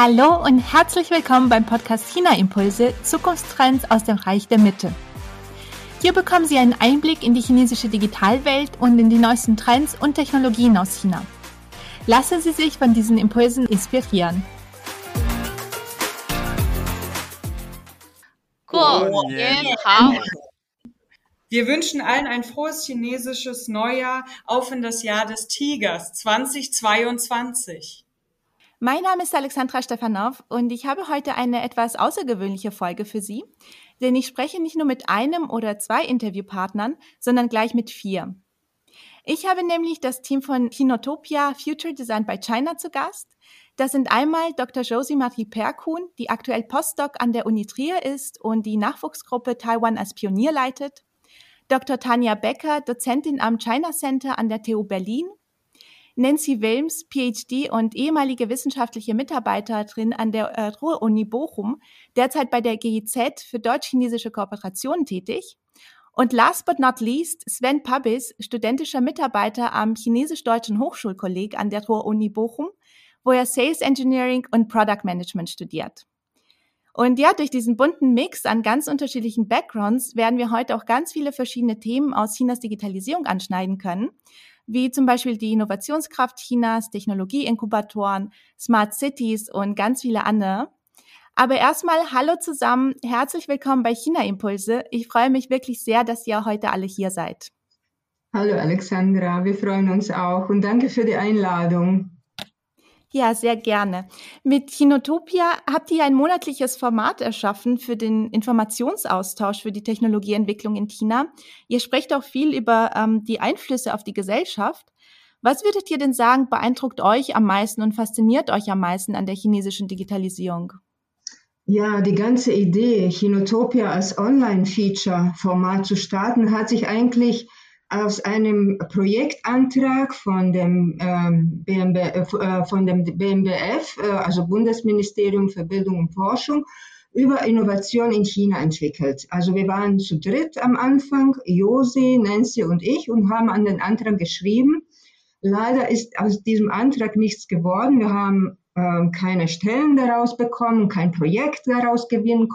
Hallo und herzlich willkommen beim Podcast China Impulse Zukunftstrends aus dem Reich der Mitte. Hier bekommen Sie einen Einblick in die chinesische Digitalwelt und in die neuesten Trends und Technologien aus China. Lassen Sie sich von diesen Impulsen inspirieren. Wir wünschen allen ein frohes chinesisches Neujahr auf in das Jahr des Tigers 2022. Mein Name ist Alexandra Stefanov und ich habe heute eine etwas außergewöhnliche Folge für Sie, denn ich spreche nicht nur mit einem oder zwei Interviewpartnern, sondern gleich mit vier. Ich habe nämlich das Team von Kinotopia Future Design by China zu Gast. Das sind einmal Dr. Josie Marie Perkun, die aktuell Postdoc an der Uni Trier ist und die Nachwuchsgruppe Taiwan als Pionier leitet. Dr. Tanja Becker, Dozentin am China Center an der TU Berlin Nancy Wilms, PhD und ehemalige wissenschaftliche Mitarbeiterin an der Ruhr-Uni Bochum, derzeit bei der GIZ für deutsch-chinesische Kooperationen tätig. Und last but not least Sven Pabis, studentischer Mitarbeiter am Chinesisch-Deutschen Hochschulkolleg an der Ruhr-Uni Bochum, wo er Sales Engineering und Product Management studiert. Und ja, durch diesen bunten Mix an ganz unterschiedlichen Backgrounds werden wir heute auch ganz viele verschiedene Themen aus Chinas Digitalisierung anschneiden können wie zum Beispiel die Innovationskraft Chinas, Technologieinkubatoren, Smart Cities und ganz viele andere. Aber erstmal Hallo zusammen, herzlich willkommen bei China Impulse. Ich freue mich wirklich sehr, dass ihr heute alle hier seid. Hallo Alexandra, wir freuen uns auch und danke für die Einladung. Ja, sehr gerne. Mit Kinotopia habt ihr ein monatliches Format erschaffen für den Informationsaustausch für die Technologieentwicklung in China. Ihr sprecht auch viel über ähm, die Einflüsse auf die Gesellschaft. Was würdet ihr denn sagen, beeindruckt euch am meisten und fasziniert euch am meisten an der chinesischen Digitalisierung? Ja, die ganze Idee, Chinotopia als Online-Feature-Format zu starten, hat sich eigentlich aus einem Projektantrag von dem, ähm, BMB, äh, von dem BMBF, äh, also Bundesministerium für Bildung und Forschung, über Innovation in China entwickelt. Also wir waren zu dritt am Anfang, Josi, Nancy und ich, und haben an den Antrag geschrieben. Leider ist aus diesem Antrag nichts geworden. Wir haben ähm, keine Stellen daraus bekommen, kein Projekt daraus gewinnen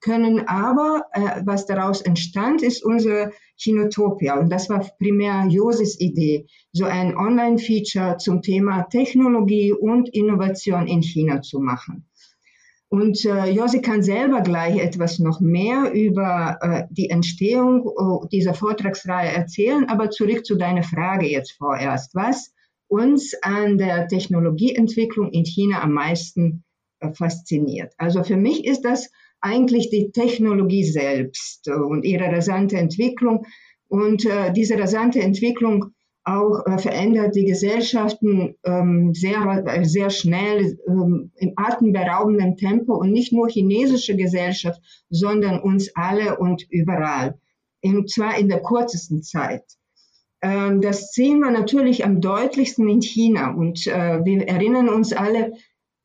können. Aber äh, was daraus entstand, ist unsere Chinotopia. Und das war primär Josis Idee, so ein Online-Feature zum Thema Technologie und Innovation in China zu machen. Und äh, Josi kann selber gleich etwas noch mehr über äh, die Entstehung äh, dieser Vortragsreihe erzählen. Aber zurück zu deiner Frage jetzt vorerst. Was uns an der Technologieentwicklung in China am meisten äh, fasziniert. Also für mich ist das eigentlich die Technologie selbst und ihre rasante Entwicklung. Und äh, diese rasante Entwicklung auch äh, verändert die Gesellschaften ähm, sehr, sehr schnell ähm, im atemberaubenden Tempo und nicht nur chinesische Gesellschaft, sondern uns alle und überall. Und zwar in der kürzesten Zeit. Ähm, das sehen wir natürlich am deutlichsten in China. Und äh, wir erinnern uns alle,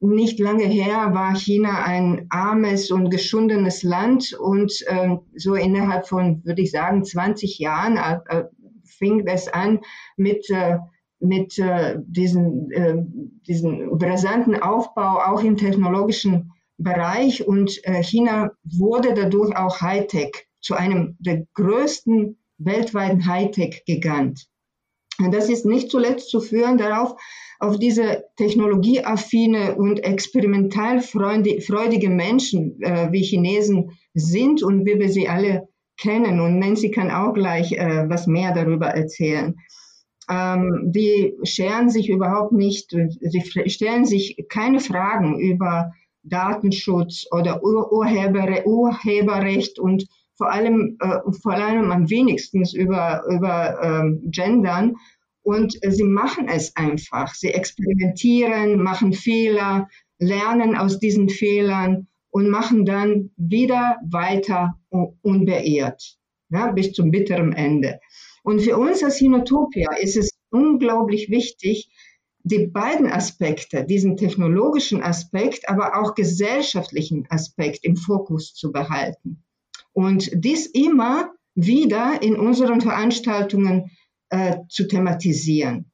nicht lange her war China ein armes und geschundenes Land und äh, so innerhalb von, würde ich sagen, 20 Jahren äh, äh, fing es an mit, äh, mit äh, diesen, äh, diesen rasanten Aufbau auch im technologischen Bereich und äh, China wurde dadurch auch Hightech zu einem der größten weltweiten Hightech-Gigant. Das ist nicht zuletzt zu führen darauf, auf diese technologieaffine und experimentalfreudige Menschen, äh, wie Chinesen sind und wie wir sie alle kennen. Und Nancy kann auch gleich äh, was mehr darüber erzählen. Ähm, die scheren sich überhaupt nicht, sie stellen sich keine Fragen über Datenschutz oder Ur Urheber, Urheberrecht und vor allem, äh, vor allem am wenigsten über, über ähm, Gendern. Und sie machen es einfach. Sie experimentieren, machen Fehler, lernen aus diesen Fehlern und machen dann wieder weiter unbeirrt, ja, bis zum bitteren Ende. Und für uns als Hinotopia ist es unglaublich wichtig, die beiden Aspekte, diesen technologischen Aspekt, aber auch gesellschaftlichen Aspekt im Fokus zu behalten. Und dies immer wieder in unseren Veranstaltungen äh, zu thematisieren.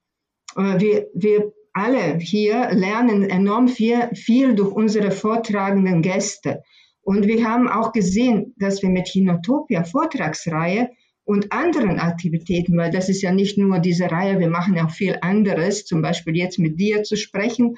Äh, wir, wir alle hier lernen enorm viel, viel durch unsere vortragenden Gäste. Und wir haben auch gesehen, dass wir mit Hinotopia Vortragsreihe und anderen Aktivitäten, weil das ist ja nicht nur diese Reihe, wir machen auch viel anderes, zum Beispiel jetzt mit dir zu sprechen,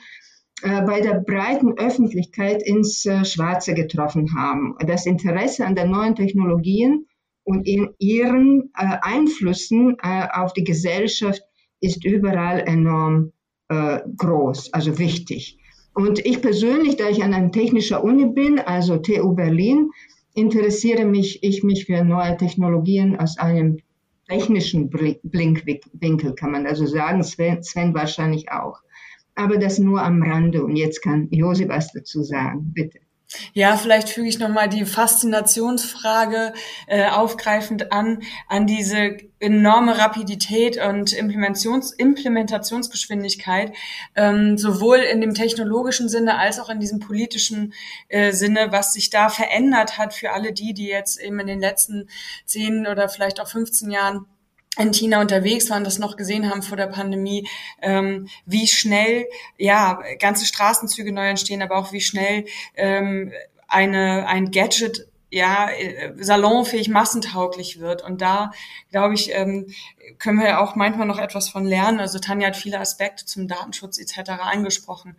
äh, bei der breiten Öffentlichkeit ins äh, Schwarze getroffen haben. Das Interesse an den neuen Technologien und in ihren äh, Einflüssen äh, auf die Gesellschaft ist überall enorm äh, groß, also wichtig. Und ich persönlich, da ich an einer technischen Uni bin, also TU Berlin, interessiere mich, ich mich für neue Technologien aus einem technischen Blinkwinkel, kann man also sagen. Sven, Sven wahrscheinlich auch. Aber das nur am Rande. Und jetzt kann Josi was dazu sagen. Bitte. Ja, vielleicht füge ich nochmal die Faszinationsfrage äh, aufgreifend an, an diese enorme Rapidität und Implementations Implementationsgeschwindigkeit, ähm, sowohl in dem technologischen Sinne als auch in diesem politischen äh, Sinne, was sich da verändert hat für alle die, die jetzt eben in den letzten zehn oder vielleicht auch 15 Jahren in China unterwegs waren, das noch gesehen haben vor der Pandemie, ähm, wie schnell ja ganze Straßenzüge neu entstehen, aber auch wie schnell ähm, eine ein Gadget ja, äh, salonfähig, massentauglich wird. Und da, glaube ich, ähm, können wir auch manchmal noch etwas von lernen. Also Tanja hat viele Aspekte zum Datenschutz etc. angesprochen.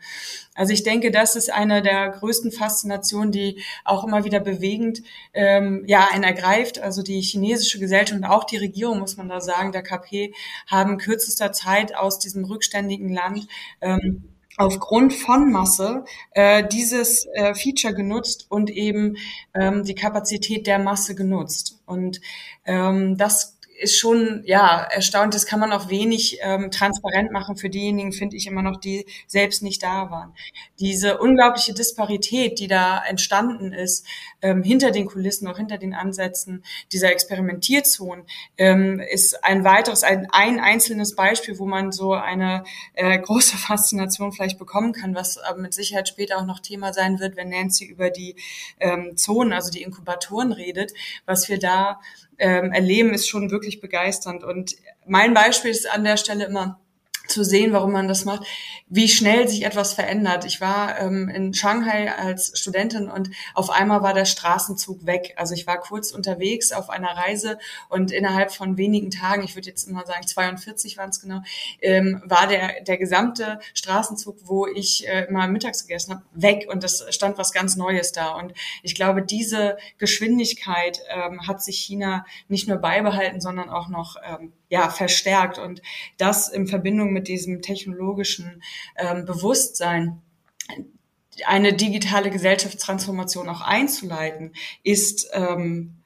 Also ich denke, das ist eine der größten Faszinationen, die auch immer wieder bewegend ähm, ja, einen ergreift. Also die chinesische Gesellschaft und auch die Regierung, muss man da sagen, der KP, haben kürzester Zeit aus diesem rückständigen Land ähm, aufgrund von Masse äh, dieses äh, Feature genutzt und eben ähm, die Kapazität der Masse genutzt. Und ähm, das ist schon ja erstaunt. Das kann man auch wenig ähm, transparent machen für diejenigen, finde ich immer noch, die selbst nicht da waren. Diese unglaubliche Disparität, die da entstanden ist, ähm, hinter den Kulissen, auch hinter den Ansätzen dieser Experimentierzonen, ähm, ist ein weiteres, ein, ein einzelnes Beispiel, wo man so eine äh, große Faszination vielleicht bekommen kann, was aber mit Sicherheit später auch noch Thema sein wird, wenn Nancy über die ähm, Zonen, also die Inkubatoren redet, was wir da ähm, erleben, ist schon wirklich begeisternd. Und mein Beispiel ist an der Stelle immer, zu sehen, warum man das macht, wie schnell sich etwas verändert. Ich war ähm, in Shanghai als Studentin und auf einmal war der Straßenzug weg. Also ich war kurz unterwegs auf einer Reise und innerhalb von wenigen Tagen, ich würde jetzt immer sagen 42 waren es genau, ähm, war der, der gesamte Straßenzug, wo ich äh, mal mittags gegessen habe, weg und das stand was ganz Neues da. Und ich glaube, diese Geschwindigkeit ähm, hat sich China nicht nur beibehalten, sondern auch noch ähm, ja, verstärkt. Und das in Verbindung mit diesem technologischen ähm, Bewusstsein, eine digitale Gesellschaftstransformation auch einzuleiten, ist ähm,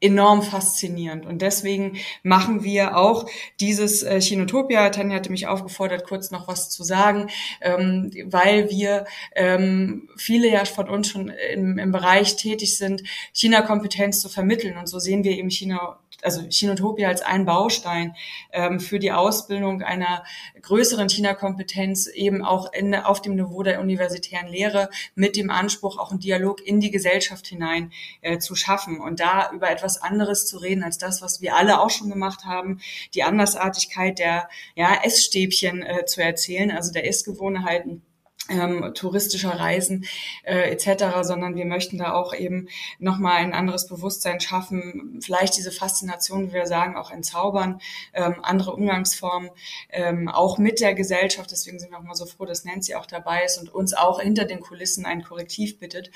enorm faszinierend. Und deswegen machen wir auch dieses äh, Chinotopia. Tanja hatte mich aufgefordert, kurz noch was zu sagen, ähm, weil wir ähm, viele ja von uns schon im, im Bereich tätig sind, China-Kompetenz zu vermitteln. Und so sehen wir eben China also Chinotopia als ein Baustein ähm, für die Ausbildung einer größeren China-Kompetenz eben auch in, auf dem Niveau der universitären Lehre mit dem Anspruch, auch einen Dialog in die Gesellschaft hinein äh, zu schaffen und da über etwas anderes zu reden als das, was wir alle auch schon gemacht haben, die Andersartigkeit der ja, Essstäbchen äh, zu erzählen, also der Essgewohnheiten ähm, touristischer Reisen äh, etc., sondern wir möchten da auch eben nochmal ein anderes Bewusstsein schaffen, vielleicht diese Faszination, wie wir sagen, auch entzaubern, ähm, andere Umgangsformen, ähm, auch mit der Gesellschaft. Deswegen sind wir auch mal so froh, dass Nancy auch dabei ist und uns auch hinter den Kulissen ein Korrektiv bittet,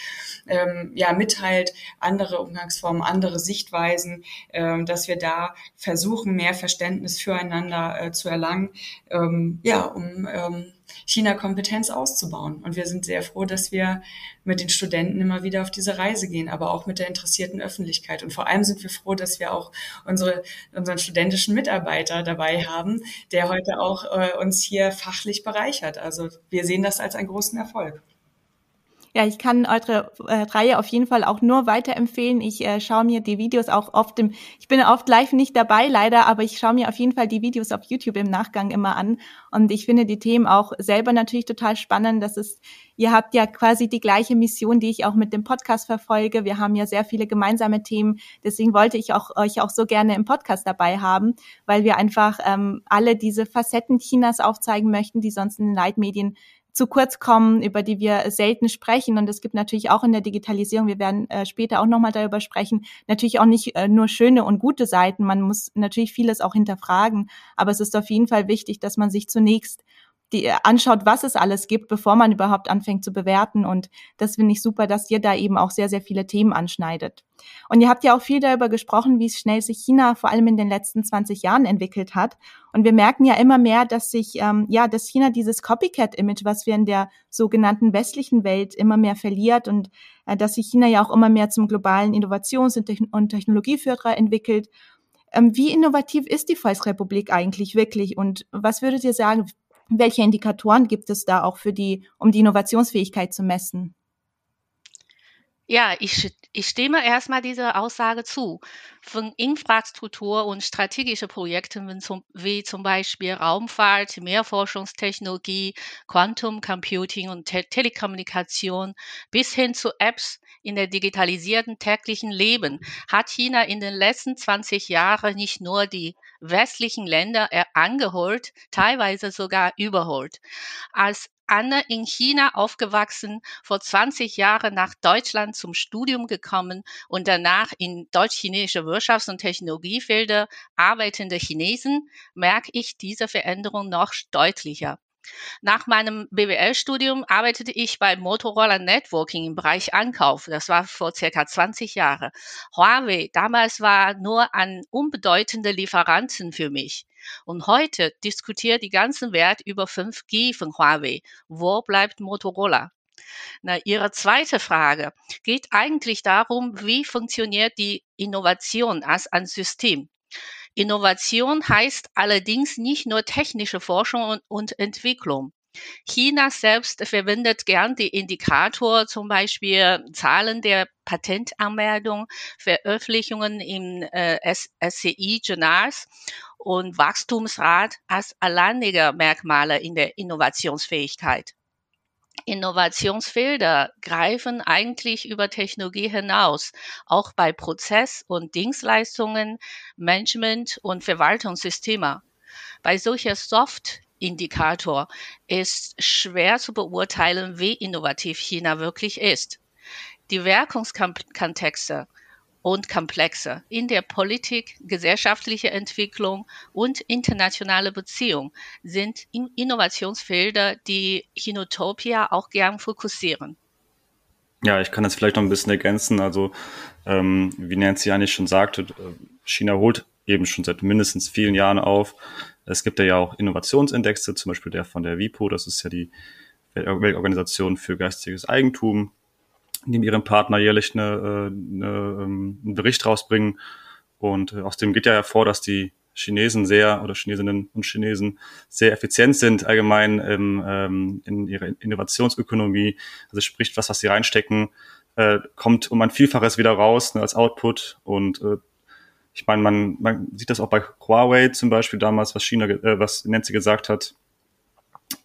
ähm, ja, mitteilt andere Umgangsformen, andere Sichtweisen, ähm, dass wir da versuchen, mehr Verständnis füreinander äh, zu erlangen, ähm, ja, um ähm, China-Kompetenz auszubauen. Und wir sind sehr froh, dass wir mit den Studenten immer wieder auf diese Reise gehen, aber auch mit der interessierten Öffentlichkeit. Und vor allem sind wir froh, dass wir auch unsere, unseren studentischen Mitarbeiter dabei haben, der heute auch äh, uns hier fachlich bereichert. Also wir sehen das als einen großen Erfolg. Ja, ich kann eure äh, Reihe auf jeden Fall auch nur weiterempfehlen. Ich äh, schaue mir die Videos auch oft im, ich bin oft live nicht dabei leider, aber ich schaue mir auf jeden Fall die Videos auf YouTube im Nachgang immer an. Und ich finde die Themen auch selber natürlich total spannend. Das ist, ihr habt ja quasi die gleiche Mission, die ich auch mit dem Podcast verfolge. Wir haben ja sehr viele gemeinsame Themen. Deswegen wollte ich auch euch auch so gerne im Podcast dabei haben, weil wir einfach ähm, alle diese Facetten Chinas aufzeigen möchten, die sonst in den Leitmedien zu kurz kommen, über die wir selten sprechen. Und es gibt natürlich auch in der Digitalisierung, wir werden äh, später auch nochmal darüber sprechen, natürlich auch nicht äh, nur schöne und gute Seiten. Man muss natürlich vieles auch hinterfragen. Aber es ist auf jeden Fall wichtig, dass man sich zunächst die äh, anschaut, was es alles gibt, bevor man überhaupt anfängt zu bewerten. Und das finde ich super, dass ihr da eben auch sehr, sehr viele Themen anschneidet. Und ihr habt ja auch viel darüber gesprochen, wie schnell sich China vor allem in den letzten 20 Jahren entwickelt hat. Und wir merken ja immer mehr, dass sich, ähm, ja, dass China dieses Copycat-Image, was wir in der sogenannten westlichen Welt immer mehr verliert und äh, dass sich China ja auch immer mehr zum globalen Innovations- und Technologieführer entwickelt. Ähm, wie innovativ ist die Volksrepublik eigentlich wirklich? Und was würdet ihr sagen, welche Indikatoren gibt es da auch für die, um die Innovationsfähigkeit zu messen? Ja, ich, ich stimme erstmal dieser Aussage zu. Von Infrastruktur und strategische Projekten wie zum, wie zum Beispiel Raumfahrt, Mehrforschungstechnologie, Quantum Computing und Te Telekommunikation bis hin zu Apps in der digitalisierten täglichen Leben hat China in den letzten 20 Jahren nicht nur die westlichen Länder angeholt, teilweise sogar überholt. Als Anne in China aufgewachsen, vor 20 Jahren nach Deutschland zum Studium gekommen und danach in deutsch-chinesische Wirtschafts- und Technologiefelder arbeitende Chinesen, merke ich diese Veränderung noch deutlicher. Nach meinem BWL-Studium arbeitete ich bei Motorola Networking im Bereich Ankauf. Das war vor circa 20 Jahren. Huawei damals war nur ein unbedeutender Lieferanten für mich. Und heute diskutiert die ganze Welt über 5G von Huawei. Wo bleibt Motorola? Na, Ihre zweite Frage geht eigentlich darum, wie funktioniert die Innovation als ein System. Innovation heißt allerdings nicht nur technische Forschung und, und Entwicklung. China selbst verwendet gern die Indikator, zum Beispiel Zahlen der Patentanmeldung, Veröffentlichungen im äh, SCI-Journals und Wachstumsrat als alleinige Merkmale in der Innovationsfähigkeit. Innovationsfelder greifen eigentlich über Technologie hinaus, auch bei Prozess- und Dienstleistungen, Management- und Verwaltungssysteme. Bei solcher Soft-Indikator ist schwer zu beurteilen, wie innovativ China wirklich ist. Die Wirkungskontexte und komplexer in der Politik, gesellschaftliche Entwicklung und internationale Beziehung sind Innovationsfelder, die Chinotopia auch gern fokussieren. Ja, ich kann das vielleicht noch ein bisschen ergänzen. Also, ähm, wie Nancy eigentlich schon sagte, äh, China holt eben schon seit mindestens vielen Jahren auf. Es gibt ja auch Innovationsindexe, zum Beispiel der von der WIPO, das ist ja die Weltorganisation für geistiges Eigentum die mit ihrem Partner jährlich eine, äh, eine, ähm, einen Bericht rausbringen. Und äh, aus dem geht ja hervor, dass die Chinesen sehr oder Chinesinnen und Chinesen sehr effizient sind allgemein im, ähm, in ihrer Innovationsökonomie. Also sprich, was, was sie reinstecken, äh, kommt um ein Vielfaches wieder raus ne, als Output. Und äh, ich meine, man, man sieht das auch bei Huawei zum Beispiel damals, was China, äh, was Nancy gesagt hat.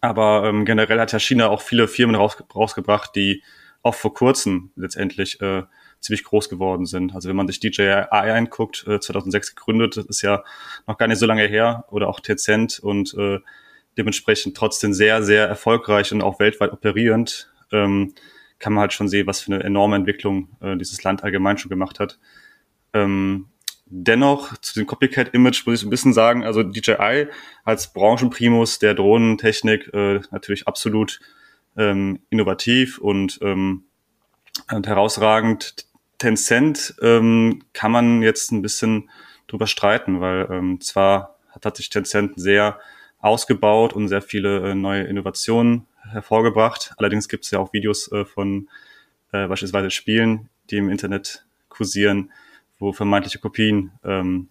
Aber ähm, generell hat ja China auch viele Firmen raus, rausgebracht, die auch vor kurzem letztendlich äh, ziemlich groß geworden sind. Also wenn man sich DJI anguckt, äh, 2006 gegründet, das ist ja noch gar nicht so lange her, oder auch Tencent und äh, dementsprechend trotzdem sehr, sehr erfolgreich und auch weltweit operierend, ähm, kann man halt schon sehen, was für eine enorme Entwicklung äh, dieses Land allgemein schon gemacht hat. Ähm, dennoch zu dem Copycat-Image muss ich ein bisschen sagen, also DJI als Branchenprimus der Drohnentechnik äh, natürlich absolut ähm, innovativ und, ähm, und herausragend. Tencent ähm, kann man jetzt ein bisschen drüber streiten, weil ähm, zwar hat, hat sich Tencent sehr ausgebaut und sehr viele äh, neue Innovationen hervorgebracht. Allerdings gibt es ja auch Videos äh, von äh, beispielsweise Spielen, die im Internet kursieren, wo vermeintliche Kopien ähm,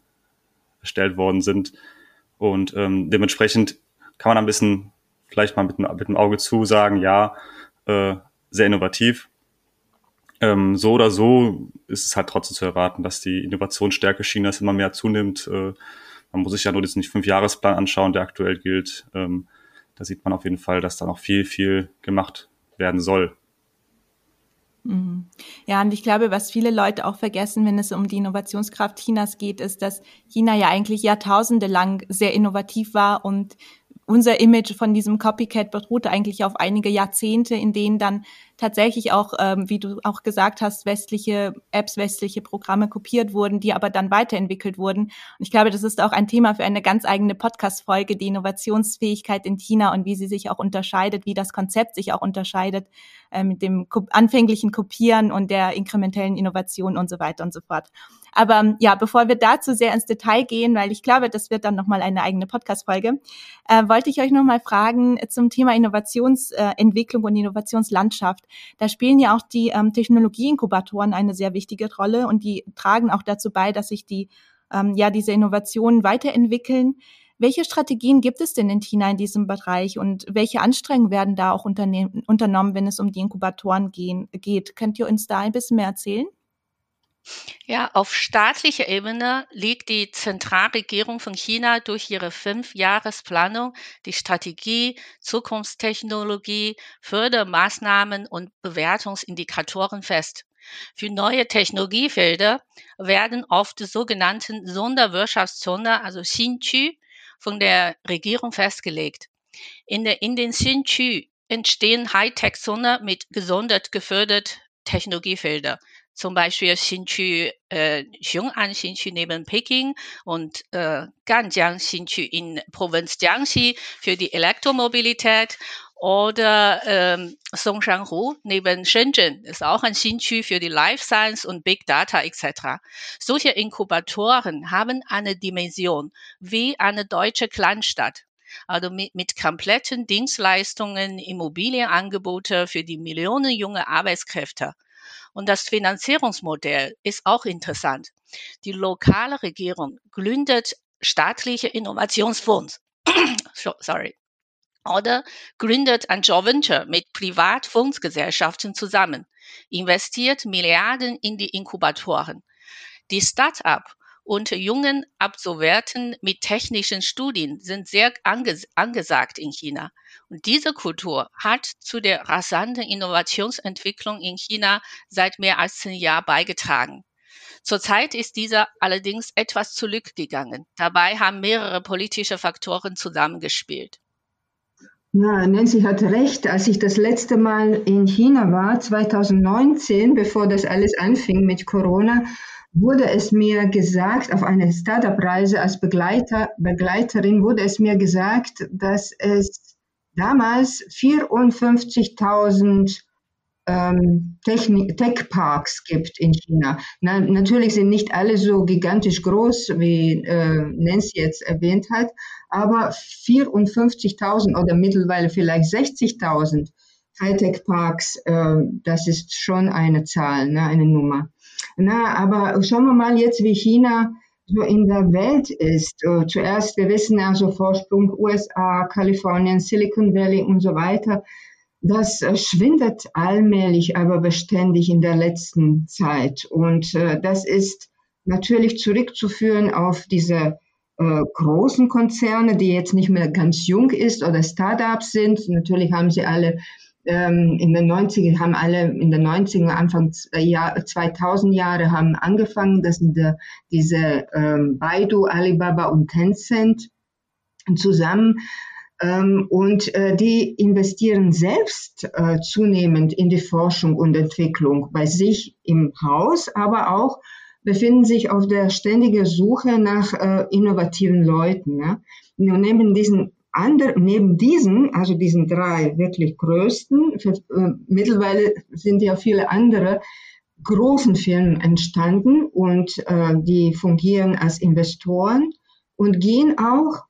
erstellt worden sind. Und ähm, dementsprechend kann man ein bisschen vielleicht mal mit, mit dem Auge zu sagen, ja, äh, sehr innovativ. Ähm, so oder so ist es halt trotzdem zu erwarten, dass die Innovationsstärke Chinas immer mehr zunimmt. Äh, man muss sich ja nur diesen Fünfjahresplan anschauen, der aktuell gilt. Ähm, da sieht man auf jeden Fall, dass da noch viel, viel gemacht werden soll. Mhm. Ja, und ich glaube, was viele Leute auch vergessen, wenn es um die Innovationskraft Chinas geht, ist, dass China ja eigentlich Jahrtausende lang sehr innovativ war und unser Image von diesem Copycat beruhte eigentlich auf einige Jahrzehnte, in denen dann tatsächlich auch, ähm, wie du auch gesagt hast, westliche Apps, westliche Programme kopiert wurden, die aber dann weiterentwickelt wurden. Und ich glaube, das ist auch ein Thema für eine ganz eigene Podcast-Folge, die Innovationsfähigkeit in China und wie sie sich auch unterscheidet, wie das Konzept sich auch unterscheidet äh, mit dem anfänglichen Kopieren und der inkrementellen Innovation und so weiter und so fort. Aber ähm, ja, bevor wir dazu sehr ins Detail gehen, weil ich glaube, das wird dann nochmal eine eigene Podcast-Folge, äh, wollte ich euch nochmal fragen zum Thema Innovationsentwicklung äh, und Innovationslandschaft. Da spielen ja auch die ähm, Technologieinkubatoren eine sehr wichtige Rolle und die tragen auch dazu bei, dass sich die, ähm, ja, diese Innovationen weiterentwickeln. Welche Strategien gibt es denn in China in diesem Bereich und welche Anstrengungen werden da auch unternommen, wenn es um die Inkubatoren gehen, geht? Könnt ihr uns da ein bisschen mehr erzählen? Ja, auf staatlicher Ebene liegt die Zentralregierung von China durch ihre Fünfjahresplanung die Strategie, Zukunftstechnologie, Fördermaßnahmen und Bewertungsindikatoren fest. Für neue Technologiefelder werden oft sogenannten Sonderwirtschaftszone, also Xinqu, von der Regierung festgelegt. In, der, in den Xinqu entstehen Hightech-Zone mit gesondert gefördert Technologiefelder zum Beispiel Xinqu, äh, Xiong'an Xinqu neben Peking und äh, Ganjiang Xinqu in Provinz Jiangxi für die Elektromobilität oder ähm, Songshanhu neben Shenzhen ist auch ein Xinqu für die Life Science und Big Data etc. Solche Inkubatoren haben eine Dimension wie eine deutsche Kleinstadt also mit, mit kompletten Dienstleistungen, Immobilienangebote für die Millionen junge Arbeitskräfte. Und das Finanzierungsmodell ist auch interessant. Die lokale Regierung gründet staatliche Innovationsfonds. Sorry. Oder gründet ein Joint Venture mit Privatfondsgesellschaften zusammen, investiert Milliarden in die Inkubatoren. Die Start-up und jungen Absolventen mit technischen Studien sind sehr anges angesagt in China. Und diese Kultur hat zu der rasanten Innovationsentwicklung in China seit mehr als zehn Jahren beigetragen. Zurzeit ist dieser allerdings etwas zurückgegangen. Dabei haben mehrere politische Faktoren zusammengespielt. Ja, Nancy hat recht. Als ich das letzte Mal in China war, 2019, bevor das alles anfing mit Corona, wurde es mir gesagt, auf einer Startup-Reise als Begleiter, Begleiterin wurde es mir gesagt, dass es damals 54.000 ähm, Tech-Parks gibt in China. Na, natürlich sind nicht alle so gigantisch groß, wie äh, Nancy jetzt erwähnt hat, aber 54.000 oder mittlerweile vielleicht 60.000 Hightech-Parks, äh, das ist schon eine Zahl, ne, eine Nummer. Na, aber schauen wir mal jetzt, wie China so in der Welt ist. Äh, zuerst, wir wissen also Vorsprung USA, Kalifornien, Silicon Valley und so weiter. Das äh, schwindet allmählich, aber beständig in der letzten Zeit. Und äh, das ist natürlich zurückzuführen auf diese äh, großen Konzerne, die jetzt nicht mehr ganz jung ist oder Startups sind. Natürlich haben sie alle ähm, in den 90er haben alle in den 90er, Anfang äh, Jahr, 2000 Jahre haben angefangen. Das sind äh, diese ähm, Baidu, Alibaba und Tencent zusammen. Ähm, und äh, die investieren selbst äh, zunehmend in die Forschung und Entwicklung bei sich im Haus, aber auch befinden sich auf der ständigen Suche nach äh, innovativen Leuten. Ne? Und neben diesen Ander, neben diesen, also diesen drei wirklich größten, für, äh, mittlerweile sind ja viele andere großen Firmen entstanden und äh, die fungieren als Investoren und gehen auch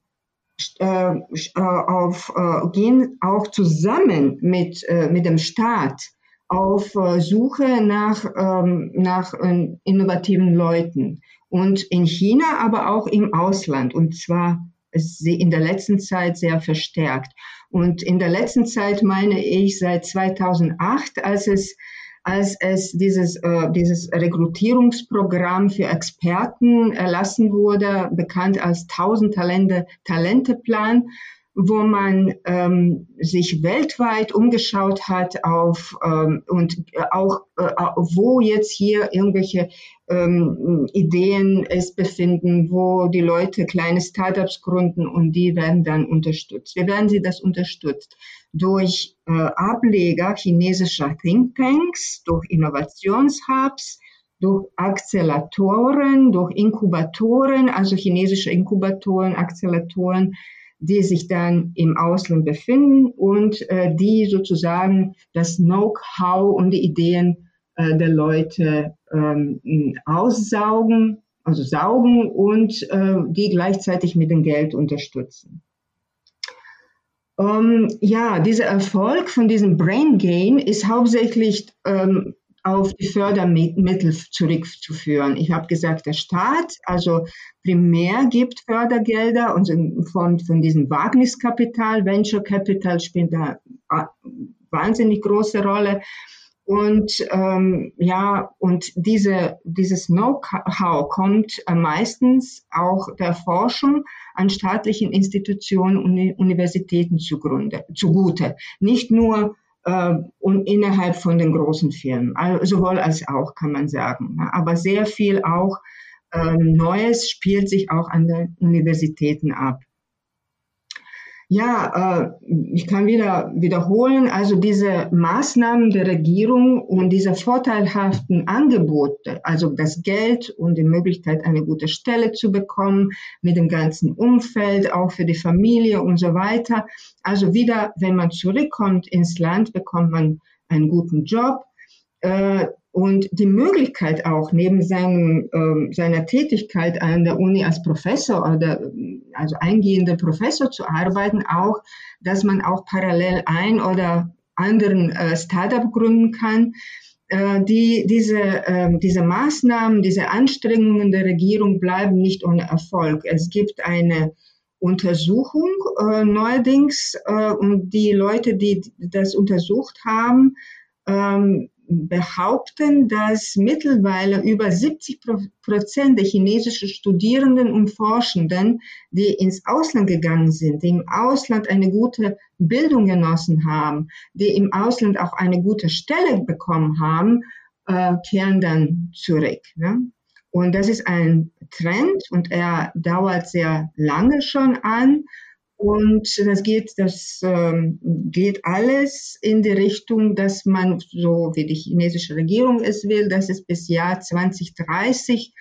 auf, äh, gehen auch zusammen mit, äh, mit dem Staat auf Suche nach, ähm, nach innovativen Leuten und in China, aber auch im Ausland und zwar in der letzten Zeit sehr verstärkt. Und in der letzten Zeit meine ich seit 2008, als es als es dieses, äh, dieses Rekrutierungsprogramm für Experten erlassen wurde, bekannt als 1000 Talente, Talenteplan, wo man ähm, sich weltweit umgeschaut hat auf ähm, und auch äh, wo jetzt hier irgendwelche ähm, Ideen es befinden, wo die Leute kleine Startups gründen und die werden dann unterstützt. Wie werden sie das unterstützt? Durch äh, Ableger chinesischer Thinktanks, durch Innovationshubs, durch Acceleratoren, durch Inkubatoren, also chinesische Inkubatoren, Acceleratoren, die sich dann im Ausland befinden und äh, die sozusagen das Know-how und die Ideen äh, der Leute ähm, aussaugen, also saugen und äh, die gleichzeitig mit dem Geld unterstützen. Ähm, ja, dieser Erfolg von diesem Brain Gain ist hauptsächlich ähm, auf die Fördermittel zurückzuführen. Ich habe gesagt, der Staat, also primär gibt Fördergelder und von, von diesem Wagniskapital, Venture Capital spielt da eine wahnsinnig große Rolle. Und ähm, ja, und diese, dieses Know-how kommt äh, meistens auch der Forschung an staatlichen Institutionen und Universitäten zugrunde, zugute. Nicht nur äh, und innerhalb von den großen Firmen, also sowohl als auch, kann man sagen. Aber sehr viel auch ähm, Neues spielt sich auch an den Universitäten ab. Ja, äh, ich kann wieder wiederholen, also diese Maßnahmen der Regierung und diese vorteilhaften Angebote, also das Geld und die Möglichkeit, eine gute Stelle zu bekommen, mit dem ganzen Umfeld, auch für die Familie und so weiter. Also wieder, wenn man zurückkommt ins Land, bekommt man einen guten Job. Und die Möglichkeit auch neben seinem, äh, seiner Tätigkeit an der Uni als Professor oder also eingehender Professor zu arbeiten, auch, dass man auch parallel ein oder anderen äh, Startup gründen kann. Äh, die, diese, äh, diese Maßnahmen, diese Anstrengungen der Regierung bleiben nicht ohne Erfolg. Es gibt eine Untersuchung äh, neuerdings äh, und die Leute, die das untersucht haben, ähm, behaupten, dass mittlerweile über 70 Prozent der chinesischen Studierenden und Forschenden, die ins Ausland gegangen sind, die im Ausland eine gute Bildung genossen haben, die im Ausland auch eine gute Stelle bekommen haben, äh, kehren dann zurück. Ne? Und das ist ein Trend und er dauert sehr lange schon an. Und das geht, das ähm, geht alles in die Richtung, dass man, so wie die chinesische Regierung es will, dass es bis Jahr 2030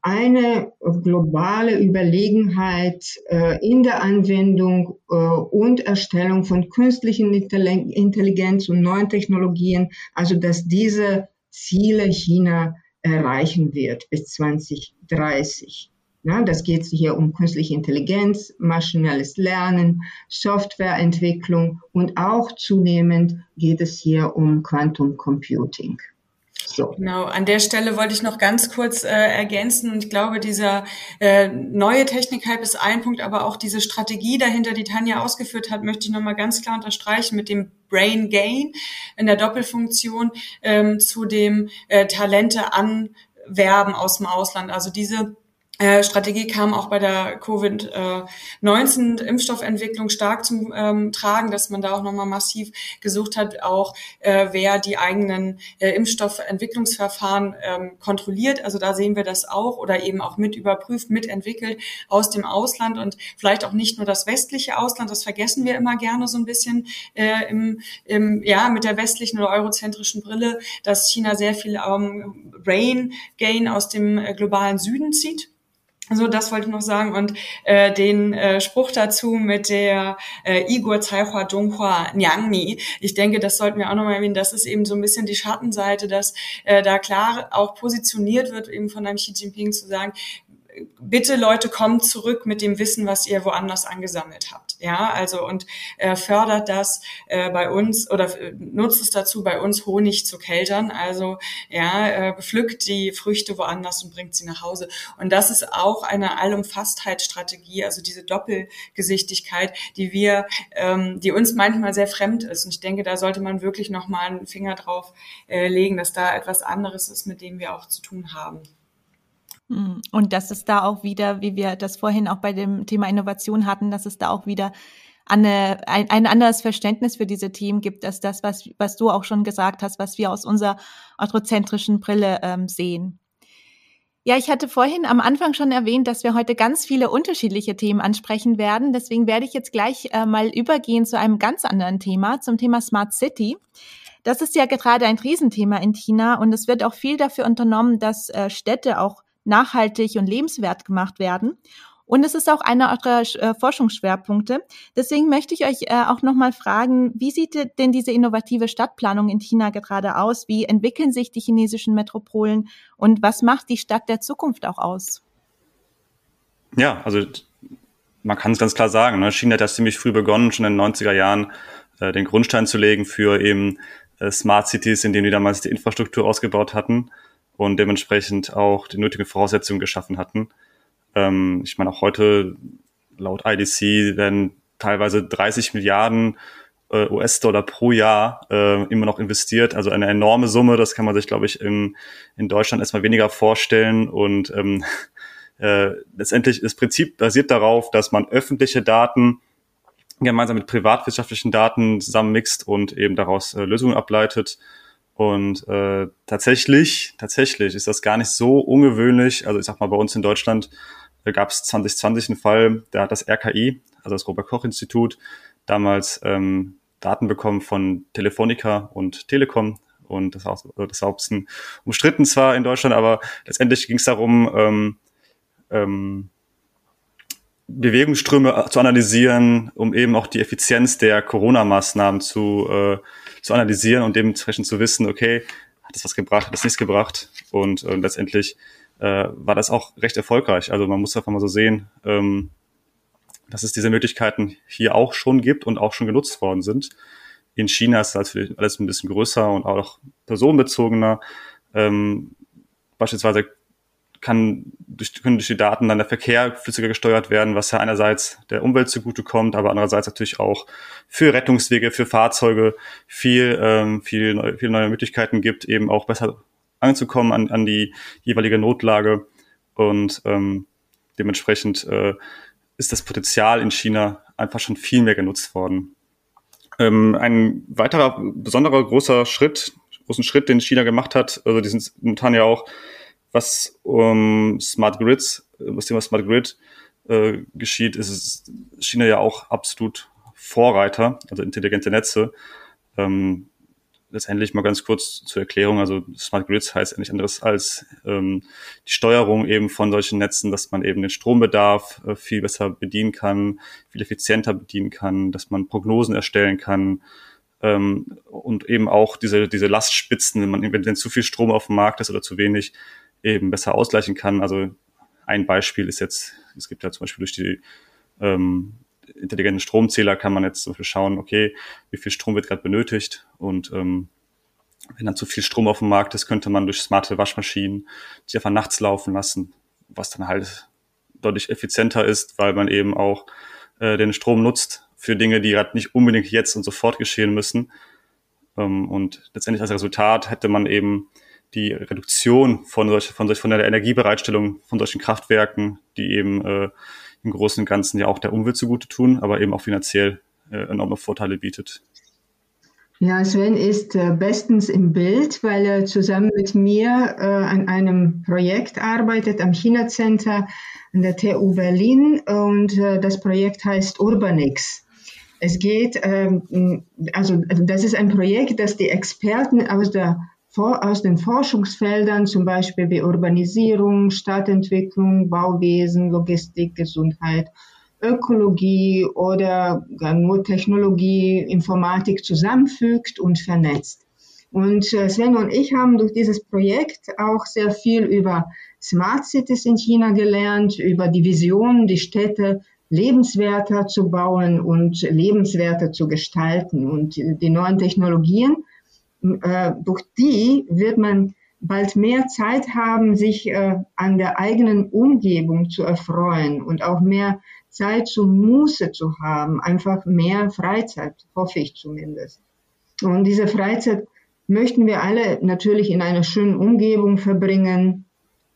eine globale Überlegenheit äh, in der Anwendung äh, und Erstellung von künstlichen Intelligenz und neuen Technologien, also dass diese Ziele China erreichen wird bis 2030. Ja, das geht hier um künstliche Intelligenz, maschinelles Lernen, Softwareentwicklung und auch zunehmend geht es hier um Quantum Computing. So. Genau, an der Stelle wollte ich noch ganz kurz äh, ergänzen. Und ich glaube, dieser äh, neue Technik-Hype ist ein Punkt, aber auch diese Strategie dahinter, die Tanja ausgeführt hat, möchte ich nochmal ganz klar unterstreichen mit dem Brain Gain in der Doppelfunktion ähm, zu dem äh, Talente anwerben aus dem Ausland. Also diese äh, Strategie kam auch bei der Covid-19-Impfstoffentwicklung stark zum ähm, Tragen, dass man da auch nochmal massiv gesucht hat, auch äh, wer die eigenen äh, Impfstoffentwicklungsverfahren ähm, kontrolliert. Also da sehen wir das auch oder eben auch mit überprüft, mitentwickelt aus dem Ausland und vielleicht auch nicht nur das westliche Ausland, das vergessen wir immer gerne so ein bisschen äh, im, im, ja, mit der westlichen oder eurozentrischen Brille, dass China sehr viel ähm, Brain Gain aus dem äh, globalen Süden zieht so, das wollte ich noch sagen. Und äh, den äh, Spruch dazu mit der äh, Igor Caihua Donghua Nyangmi. Ich denke, das sollten wir auch nochmal erwähnen. Das ist eben so ein bisschen die Schattenseite, dass äh, da klar auch positioniert wird, eben von einem Xi Jinping zu sagen, bitte Leute kommt zurück mit dem Wissen, was ihr woanders angesammelt habt. Ja, also und äh, fördert das äh, bei uns oder äh, nutzt es dazu, bei uns Honig zu keltern. Also ja, äh, pflückt die Früchte woanders und bringt sie nach Hause. Und das ist auch eine Allumfasstheitsstrategie, also diese Doppelgesichtigkeit, die wir, ähm, die uns manchmal sehr fremd ist. Und ich denke, da sollte man wirklich noch mal einen Finger drauf äh, legen, dass da etwas anderes ist, mit dem wir auch zu tun haben. Hm. Und dass es da auch wieder, wie wir das vorhin auch bei dem Thema Innovation hatten, dass es da auch wieder eine, ein, ein anderes Verständnis für diese Themen gibt, als das, was, was du auch schon gesagt hast, was wir aus unserer anthrozentrischen Brille ähm, sehen. Ja, ich hatte vorhin am Anfang schon erwähnt, dass wir heute ganz viele unterschiedliche Themen ansprechen werden. Deswegen werde ich jetzt gleich äh, mal übergehen zu einem ganz anderen Thema, zum Thema Smart City. Das ist ja gerade ein Riesenthema in China und es wird auch viel dafür unternommen, dass äh, Städte auch nachhaltig und lebenswert gemacht werden. Und es ist auch einer eurer äh, Forschungsschwerpunkte. Deswegen möchte ich euch äh, auch nochmal fragen, wie sieht denn diese innovative Stadtplanung in China gerade aus? Wie entwickeln sich die chinesischen Metropolen und was macht die Stadt der Zukunft auch aus? Ja, also man kann es ganz klar sagen, ne? China hat ja ziemlich früh begonnen, schon in den 90er Jahren äh, den Grundstein zu legen für eben Smart Cities, in denen die damals die Infrastruktur ausgebaut hatten und dementsprechend auch die nötigen Voraussetzungen geschaffen hatten. Ähm, ich meine, auch heute laut IDC werden teilweise 30 Milliarden äh, US-Dollar pro Jahr äh, immer noch investiert. Also eine enorme Summe. Das kann man sich, glaube ich, in, in Deutschland erstmal weniger vorstellen. Und ähm, äh, letztendlich das Prinzip basiert darauf, dass man öffentliche Daten gemeinsam mit privatwirtschaftlichen Daten zusammenmixt und eben daraus äh, Lösungen ableitet. Und äh, tatsächlich, tatsächlich ist das gar nicht so ungewöhnlich. Also ich sag mal, bei uns in Deutschland gab es 2020 einen Fall, da hat das RKI, also das Robert Koch Institut, damals ähm, Daten bekommen von Telefonica und Telekom. Und das, auch, das war ein umstritten zwar in Deutschland, aber letztendlich ging es darum, ähm, ähm, Bewegungsströme zu analysieren, um eben auch die Effizienz der Corona-Maßnahmen zu, äh, zu analysieren und dementsprechend zu wissen, okay, hat das was gebracht, hat das nichts gebracht und äh, letztendlich äh, war das auch recht erfolgreich. Also man muss einfach mal so sehen, ähm, dass es diese Möglichkeiten hier auch schon gibt und auch schon genutzt worden sind. In China ist das alles ein bisschen größer und auch personenbezogener. Ähm, beispielsweise kann durch, können durch die Daten dann der Verkehr flüssiger gesteuert werden, was ja einerseits der Umwelt zugutekommt, aber andererseits natürlich auch für Rettungswege, für Fahrzeuge viel, ähm, viel, neu, viel neue Möglichkeiten gibt, eben auch besser anzukommen an, an die jeweilige Notlage. Und ähm, dementsprechend äh, ist das Potenzial in China einfach schon viel mehr genutzt worden. Ähm, ein weiterer besonderer großer Schritt, großen Schritt, den China gemacht hat, also die sind momentan ja auch was um Smart Grids, was Thema Smart Grid äh, geschieht, ist China ja auch absolut Vorreiter, also intelligente Netze. Ähm, letztendlich mal ganz kurz zur Erklärung, also Smart Grids heißt ja nicht anderes als ähm, die Steuerung eben von solchen Netzen, dass man eben den Strombedarf äh, viel besser bedienen kann, viel effizienter bedienen kann, dass man Prognosen erstellen kann ähm, und eben auch diese, diese Lastspitzen, wenn man wenn zu viel Strom auf dem Markt ist oder zu wenig, eben besser ausgleichen kann. Also ein Beispiel ist jetzt, es gibt ja zum Beispiel durch die ähm, intelligenten Stromzähler kann man jetzt zum Beispiel schauen, okay, wie viel Strom wird gerade benötigt und ähm, wenn dann zu viel Strom auf dem Markt ist, könnte man durch smarte Waschmaschinen die einfach nachts laufen lassen, was dann halt deutlich effizienter ist, weil man eben auch äh, den Strom nutzt für Dinge, die gerade nicht unbedingt jetzt und sofort geschehen müssen. Ähm, und letztendlich als Resultat hätte man eben die Reduktion von solch, von solch, von der Energiebereitstellung von solchen Kraftwerken, die eben äh, im Großen und Ganzen ja auch der Umwelt zugute tun, aber eben auch finanziell äh, enorme Vorteile bietet. Ja, Sven ist äh, bestens im Bild, weil er zusammen mit mir äh, an einem Projekt arbeitet am China Center an der TU Berlin und äh, das Projekt heißt Urbanix. Es geht, ähm, also das ist ein Projekt, das die Experten aus der aus den Forschungsfeldern, zum Beispiel wie Urbanisierung, Stadtentwicklung, Bauwesen, Logistik, Gesundheit, Ökologie oder nur Technologie, Informatik zusammenfügt und vernetzt. Und äh, Sven und ich haben durch dieses Projekt auch sehr viel über Smart Cities in China gelernt, über die Vision, die Städte lebenswerter zu bauen und lebenswerter zu gestalten. Und die neuen Technologien, äh, durch die wird man bald mehr Zeit haben, sich äh, an der eigenen Umgebung zu erfreuen und auch mehr Zeit zum Muße zu haben, einfach mehr Freizeit, hoffe ich zumindest. Und diese Freizeit möchten wir alle natürlich in einer schönen Umgebung verbringen,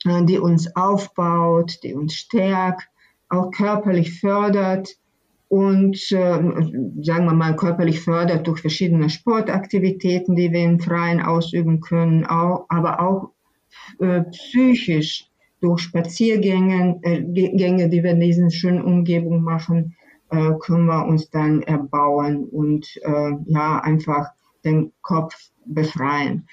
äh, die uns aufbaut, die uns stärkt, auch körperlich fördert und äh, sagen wir mal körperlich fördert durch verschiedene Sportaktivitäten, die wir im Freien ausüben können, auch, aber auch äh, psychisch durch Spaziergänge, äh, Gänge, die wir in diesen schönen Umgebungen machen, äh, können wir uns dann erbauen und äh, ja einfach den Kopf befreien.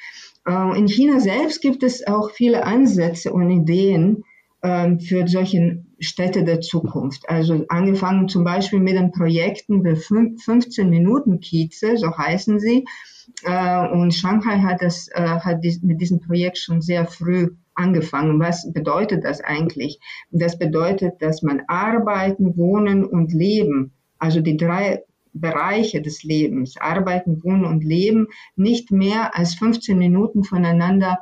Äh, in China selbst gibt es auch viele Ansätze und Ideen für solche Städte der Zukunft. Also angefangen zum Beispiel mit den Projekten der 15 Minuten Kieze, so heißen sie. Äh, und Shanghai hat das äh, hat mit diesem Projekt schon sehr früh angefangen. Was bedeutet das eigentlich? Das bedeutet, dass man arbeiten, wohnen und leben, also die drei Bereiche des Lebens, Arbeiten, Wohnen und Leben, nicht mehr als 15 Minuten voneinander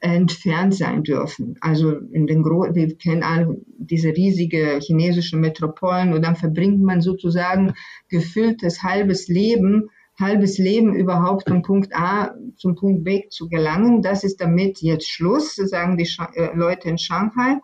entfernt sein dürfen. Also in den Gro wir kennen alle diese riesige chinesische Metropolen und dann verbringt man sozusagen gefülltes halbes Leben, halbes Leben überhaupt von Punkt A zum Punkt B zu gelangen. Das ist damit jetzt Schluss, sagen die Sch äh, Leute in Shanghai.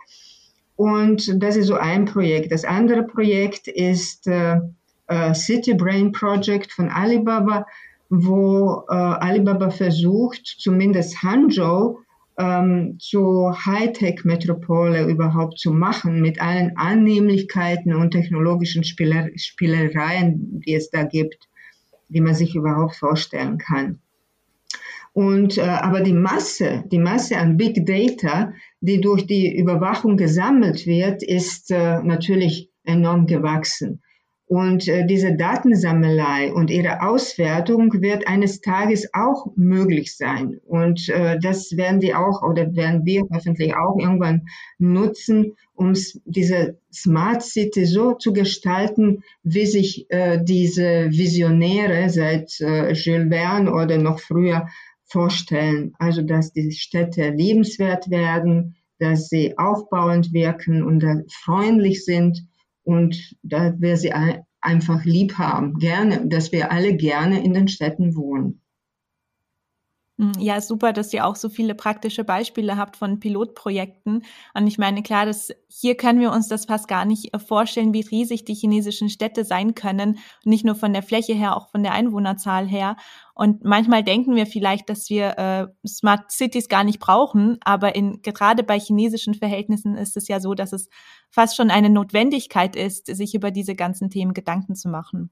Und das ist so ein Projekt. Das andere Projekt ist äh, äh, City Brain Project von Alibaba, wo äh, Alibaba versucht, zumindest Hangzhou ähm, zu Hightech-Metropole überhaupt zu machen, mit allen Annehmlichkeiten und technologischen Spieler Spielereien, die es da gibt, die man sich überhaupt vorstellen kann. Und äh, aber die Masse, die Masse an Big Data, die durch die Überwachung gesammelt wird, ist äh, natürlich enorm gewachsen. Und äh, diese Datensammelei und ihre Auswertung wird eines Tages auch möglich sein. Und äh, das werden die auch oder werden wir hoffentlich auch irgendwann nutzen, um diese Smart City so zu gestalten, wie sich äh, diese Visionäre seit äh, Jules Verne oder noch früher vorstellen. Also, dass die Städte lebenswert werden, dass sie aufbauend wirken und freundlich sind und da wir sie einfach lieb haben, gerne, dass wir alle gerne in den Städten wohnen. Hm, ja, super, dass ihr auch so viele praktische Beispiele habt von Pilotprojekten. Und ich meine, klar, das, hier können wir uns das fast gar nicht äh, vorstellen, wie riesig die chinesischen Städte sein können. Nicht nur von der Fläche her, auch von der Einwohnerzahl her. Und manchmal denken wir vielleicht, dass wir äh, Smart Cities gar nicht brauchen. Aber in, gerade bei chinesischen Verhältnissen ist es ja so, dass es fast schon eine Notwendigkeit ist, sich über diese ganzen Themen Gedanken zu machen.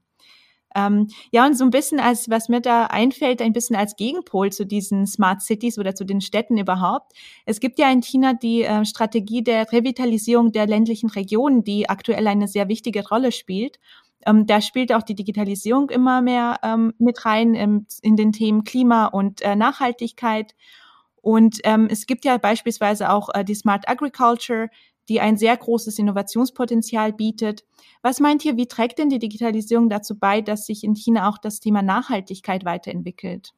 Ähm, ja, und so ein bisschen als, was mir da einfällt, ein bisschen als Gegenpol zu diesen Smart Cities oder zu den Städten überhaupt. Es gibt ja in China die äh, Strategie der Revitalisierung der ländlichen Regionen, die aktuell eine sehr wichtige Rolle spielt. Ähm, da spielt auch die Digitalisierung immer mehr ähm, mit rein ähm, in den Themen Klima und äh, Nachhaltigkeit. Und ähm, es gibt ja beispielsweise auch äh, die Smart Agriculture, die ein sehr großes Innovationspotenzial bietet. Was meint ihr, wie trägt denn die Digitalisierung dazu bei, dass sich in China auch das Thema Nachhaltigkeit weiterentwickelt?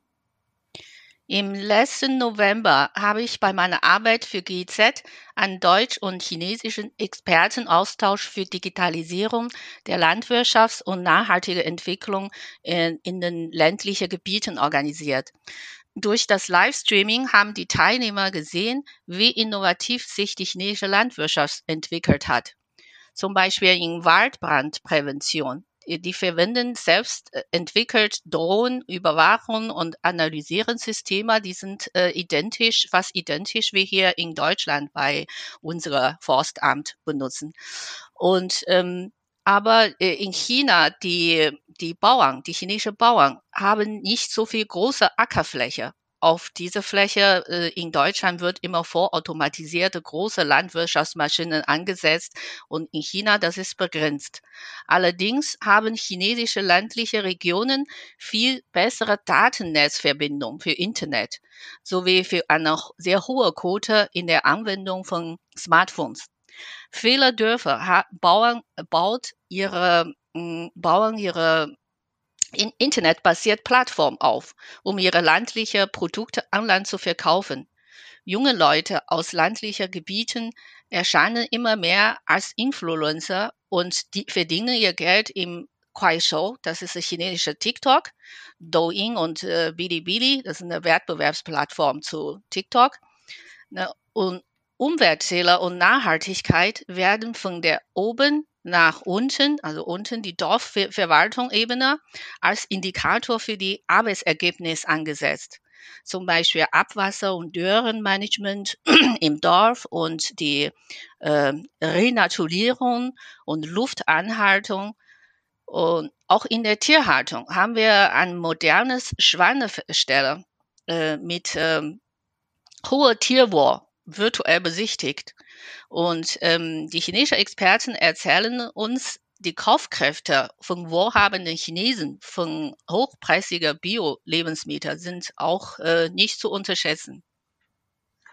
Im letzten November habe ich bei meiner Arbeit für GIZ einen deutsch- und chinesischen Expertenaustausch für Digitalisierung der Landwirtschafts- und nachhaltige Entwicklung in, in den ländlichen Gebieten organisiert. Durch das Livestreaming haben die Teilnehmer gesehen, wie innovativ sich die chinesische Landwirtschaft entwickelt hat. Zum Beispiel in Waldbrandprävention. Die verwenden selbst äh, entwickelt Drohnen, Überwachung und analysieren Systeme, die sind äh, identisch, fast identisch wie hier in Deutschland bei unserer Forstamt benutzen. Und ähm, aber äh, in China, die, die Bauern, die chinesischen Bauern haben nicht so viel große Ackerfläche. auf dieser Fläche äh, in Deutschland wird immer vorautomatisierte große Landwirtschaftsmaschinen angesetzt und in China das ist begrenzt. Allerdings haben chinesische ländliche Regionen viel bessere Datennetzverbindung für Internet sowie für eine sehr hohe Quote in der Anwendung von Smartphones. Viele Dörfer bauen, baut ihre, mm, bauen ihre in internetbasiert Plattform auf, um ihre landliche Produkte online zu verkaufen. Junge Leute aus ländlichen Gebieten erscheinen immer mehr als Influencer und die verdienen ihr Geld im Kuaishou, das ist ein chinesischer TikTok, Douyin und äh, Bilibili, das ist eine Wettbewerbsplattform zu TikTok. Ne, und Umweltzähler und Nachhaltigkeit werden von der oben nach unten, also unten die Dorfverwaltung-Ebene, als Indikator für die Arbeitsergebnis angesetzt. Zum Beispiel Abwasser- und Dürrenmanagement im Dorf und die äh, Renaturierung und Luftanhaltung. Und auch in der Tierhaltung haben wir ein modernes Schweinesteller äh, mit äh, hoher Tierwohl virtuell besichtigt. Und ähm, die chinesischen Experten erzählen uns, die Kaufkräfte von wohlhabenden Chinesen von hochpreisiger Bio-Lebensmitteln sind auch äh, nicht zu unterschätzen.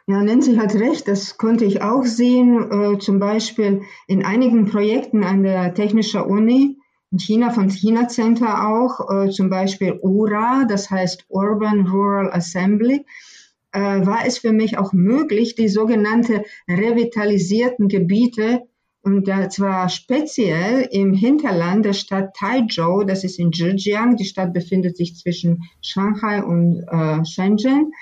Ja, Nancy hat recht, das konnte ich auch sehen, äh, zum Beispiel in einigen Projekten an der Technischen Uni in China, von China Center auch, äh, zum Beispiel URA, das heißt Urban Rural Assembly war es für mich auch möglich, die sogenannte revitalisierten Gebiete und da zwar speziell im Hinterland der Stadt Taizhou, das ist in Zhejiang, die Stadt befindet sich zwischen Shanghai und äh, Shenzhen,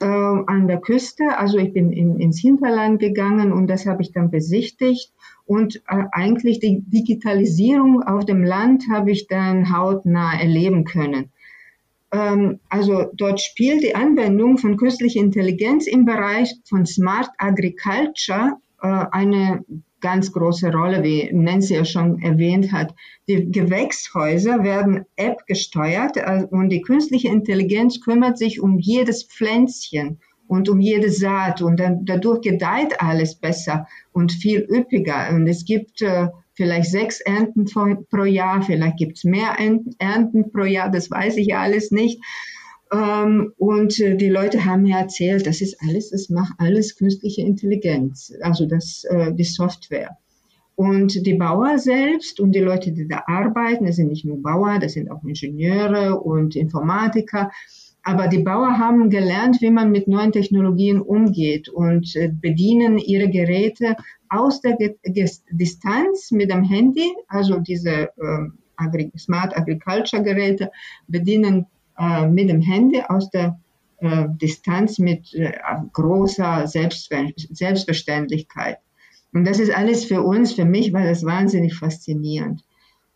äh, an der Küste. Also ich bin in, ins Hinterland gegangen und das habe ich dann besichtigt. Und äh, eigentlich die Digitalisierung auf dem Land habe ich dann hautnah erleben können. Ähm, also dort spielt die Anwendung von künstlicher Intelligenz im Bereich von Smart Agriculture äh, eine ganz große Rolle, wie Nancy ja schon erwähnt hat. Die Gewächshäuser werden App gesteuert äh, und die künstliche Intelligenz kümmert sich um jedes Pflänzchen und um jede Saat und dann, dadurch gedeiht alles besser und viel üppiger. Und es gibt äh, vielleicht sechs Ernten pro Jahr, vielleicht gibt's mehr Ernten pro Jahr, das weiß ich alles nicht. Ähm, und äh, die Leute haben mir erzählt, das ist alles, das macht alles künstliche Intelligenz, also das, äh, die Software. Und die Bauer selbst und die Leute, die da arbeiten, das sind nicht nur Bauer, das sind auch Ingenieure und Informatiker, aber die Bauer haben gelernt, wie man mit neuen Technologien umgeht und äh, bedienen ihre Geräte aus der Distanz mit dem Handy, also diese äh, Smart Agriculture Geräte bedienen äh, mit dem Handy aus der äh, Distanz mit äh, großer Selbstver Selbstverständlichkeit. Und das ist alles für uns, für mich war das wahnsinnig faszinierend.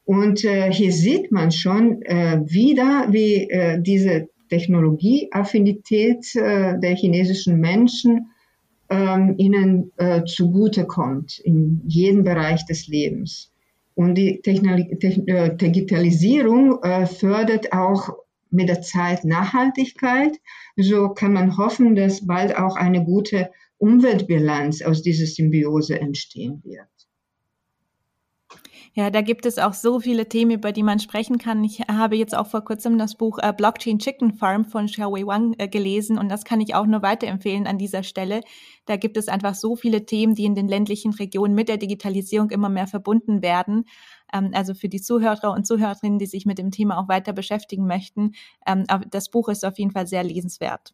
Und äh, hier sieht man schon äh, wieder, wie äh, diese Technologieaffinität der chinesischen Menschen ähm, ihnen äh, zugutekommt in jedem Bereich des Lebens. Und die Technologie, äh, Digitalisierung äh, fördert auch mit der Zeit Nachhaltigkeit. So kann man hoffen, dass bald auch eine gute Umweltbilanz aus dieser Symbiose entstehen wird. Ja, da gibt es auch so viele Themen, über die man sprechen kann. Ich habe jetzt auch vor kurzem das Buch äh, Blockchain Chicken Farm von Xiaowei Wang äh, gelesen und das kann ich auch nur weiterempfehlen an dieser Stelle. Da gibt es einfach so viele Themen, die in den ländlichen Regionen mit der Digitalisierung immer mehr verbunden werden. Ähm, also für die Zuhörer und Zuhörerinnen, die sich mit dem Thema auch weiter beschäftigen möchten, ähm, das Buch ist auf jeden Fall sehr lesenswert.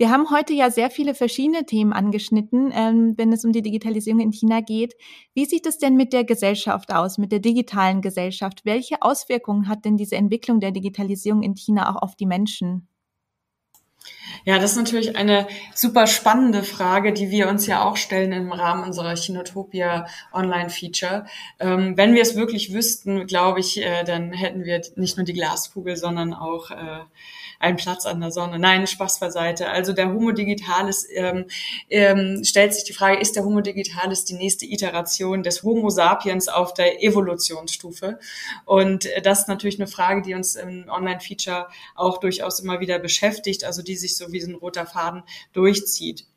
Wir haben heute ja sehr viele verschiedene Themen angeschnitten, ähm, wenn es um die Digitalisierung in China geht. Wie sieht es denn mit der Gesellschaft aus, mit der digitalen Gesellschaft? Welche Auswirkungen hat denn diese Entwicklung der Digitalisierung in China auch auf die Menschen? Ja, das ist natürlich eine super spannende Frage, die wir uns ja auch stellen im Rahmen unserer Chinotopia Online-Feature. Ähm, wenn wir es wirklich wüssten, glaube ich, äh, dann hätten wir nicht nur die Glaskugel, sondern auch äh, einen Platz an der Sonne. Nein, Spaß beiseite. Also der Homo Digitalis ähm, ähm, stellt sich die Frage, ist der Homo Digitalis die nächste Iteration des Homo Sapiens auf der Evolutionsstufe? Und äh, das ist natürlich eine Frage, die uns im Online-Feature auch durchaus immer wieder beschäftigt, also die sich so wie so ein roter Faden durchzieht.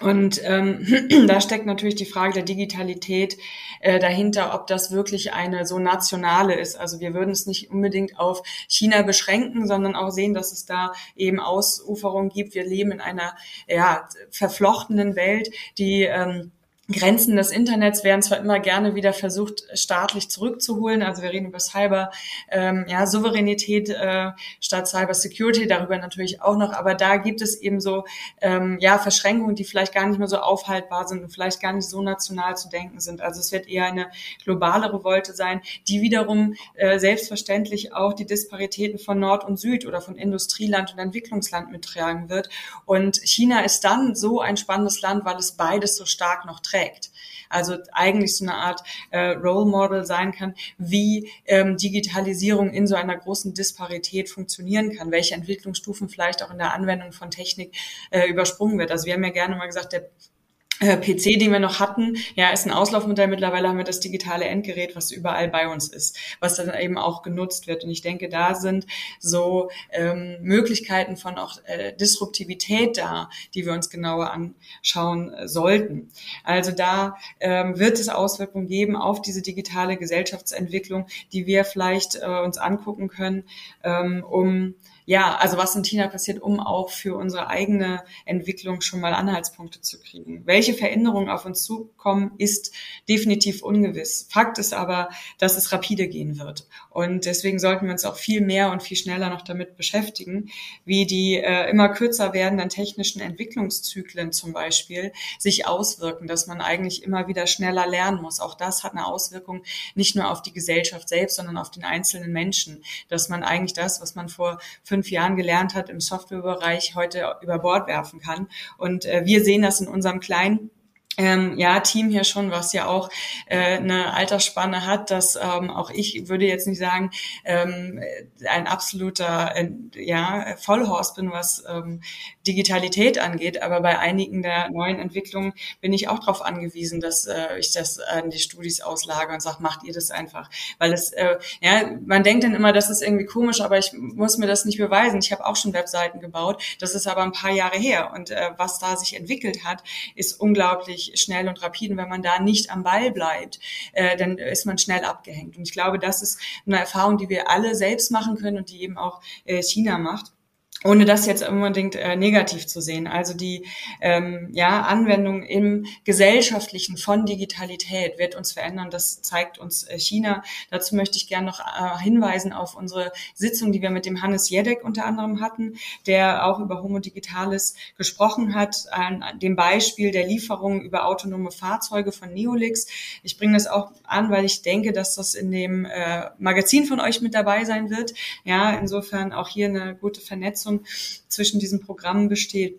Und ähm, da steckt natürlich die Frage der Digitalität äh, dahinter, ob das wirklich eine so nationale ist. Also wir würden es nicht unbedingt auf China beschränken, sondern auch sehen, dass es da eben Ausuferungen gibt. Wir leben in einer ja, verflochtenen Welt, die ähm, Grenzen des Internets werden zwar immer gerne wieder versucht, staatlich zurückzuholen. Also wir reden über Cyber, ähm, ja, Souveränität äh, statt Cyber Security, darüber natürlich auch noch. Aber da gibt es eben so, ähm, ja, Verschränkungen, die vielleicht gar nicht mehr so aufhaltbar sind und vielleicht gar nicht so national zu denken sind. Also es wird eher eine globale Revolte sein, die wiederum äh, selbstverständlich auch die Disparitäten von Nord und Süd oder von Industrieland und Entwicklungsland mittragen wird. Und China ist dann so ein spannendes Land, weil es beides so stark noch trägt trägt. Also eigentlich so eine Art äh, Role Model sein kann, wie ähm, Digitalisierung in so einer großen Disparität funktionieren kann, welche Entwicklungsstufen vielleicht auch in der Anwendung von Technik äh, übersprungen wird. Also wir haben ja gerne mal gesagt, der PC, den wir noch hatten, ja, ist ein Auslaufmodell. Mittlerweile haben wir das digitale Endgerät, was überall bei uns ist, was dann eben auch genutzt wird. Und ich denke, da sind so ähm, Möglichkeiten von auch äh, Disruptivität da, die wir uns genauer anschauen äh, sollten. Also da ähm, wird es Auswirkungen geben auf diese digitale Gesellschaftsentwicklung, die wir vielleicht äh, uns angucken können, ähm, um ja, also was in China passiert, um auch für unsere eigene Entwicklung schon mal Anhaltspunkte zu kriegen. Welche Veränderungen auf uns zukommen, ist definitiv ungewiss. Fakt ist aber, dass es rapide gehen wird. Und deswegen sollten wir uns auch viel mehr und viel schneller noch damit beschäftigen, wie die äh, immer kürzer werdenden technischen Entwicklungszyklen zum Beispiel sich auswirken, dass man eigentlich immer wieder schneller lernen muss. Auch das hat eine Auswirkung nicht nur auf die Gesellschaft selbst, sondern auf den einzelnen Menschen, dass man eigentlich das, was man vor fünf Jahren gelernt hat im Softwarebereich, heute über Bord werfen kann. Und äh, wir sehen das in unserem kleinen ähm, ja, Team hier schon, was ja auch äh, eine Altersspanne hat, dass ähm, auch ich würde jetzt nicht sagen, ähm, ein absoluter äh, ja, Vollhorst bin, was ähm, Digitalität angeht, aber bei einigen der neuen Entwicklungen bin ich auch darauf angewiesen, dass äh, ich das an die Studis auslage und sage, macht ihr das einfach. Weil es, äh, ja, man denkt dann immer, das ist irgendwie komisch, aber ich muss mir das nicht beweisen. Ich habe auch schon Webseiten gebaut, das ist aber ein paar Jahre her und äh, was da sich entwickelt hat, ist unglaublich schnell und rapide. Und wenn man da nicht am Ball bleibt, äh, dann ist man schnell abgehängt. Und ich glaube, das ist eine Erfahrung, die wir alle selbst machen können und die eben auch äh, China macht ohne das jetzt unbedingt äh, negativ zu sehen. Also die ähm, ja, Anwendung im Gesellschaftlichen von Digitalität wird uns verändern. Das zeigt uns äh, China. Dazu möchte ich gerne noch äh, hinweisen auf unsere Sitzung, die wir mit dem Hannes Jedek unter anderem hatten, der auch über Homo Digitalis gesprochen hat, an dem Beispiel der Lieferung über autonome Fahrzeuge von Neolix. Ich bringe das auch an, weil ich denke, dass das in dem äh, Magazin von euch mit dabei sein wird. Ja, insofern auch hier eine gute Vernetzung Vernetzung zwischen diesen Programmen besteht.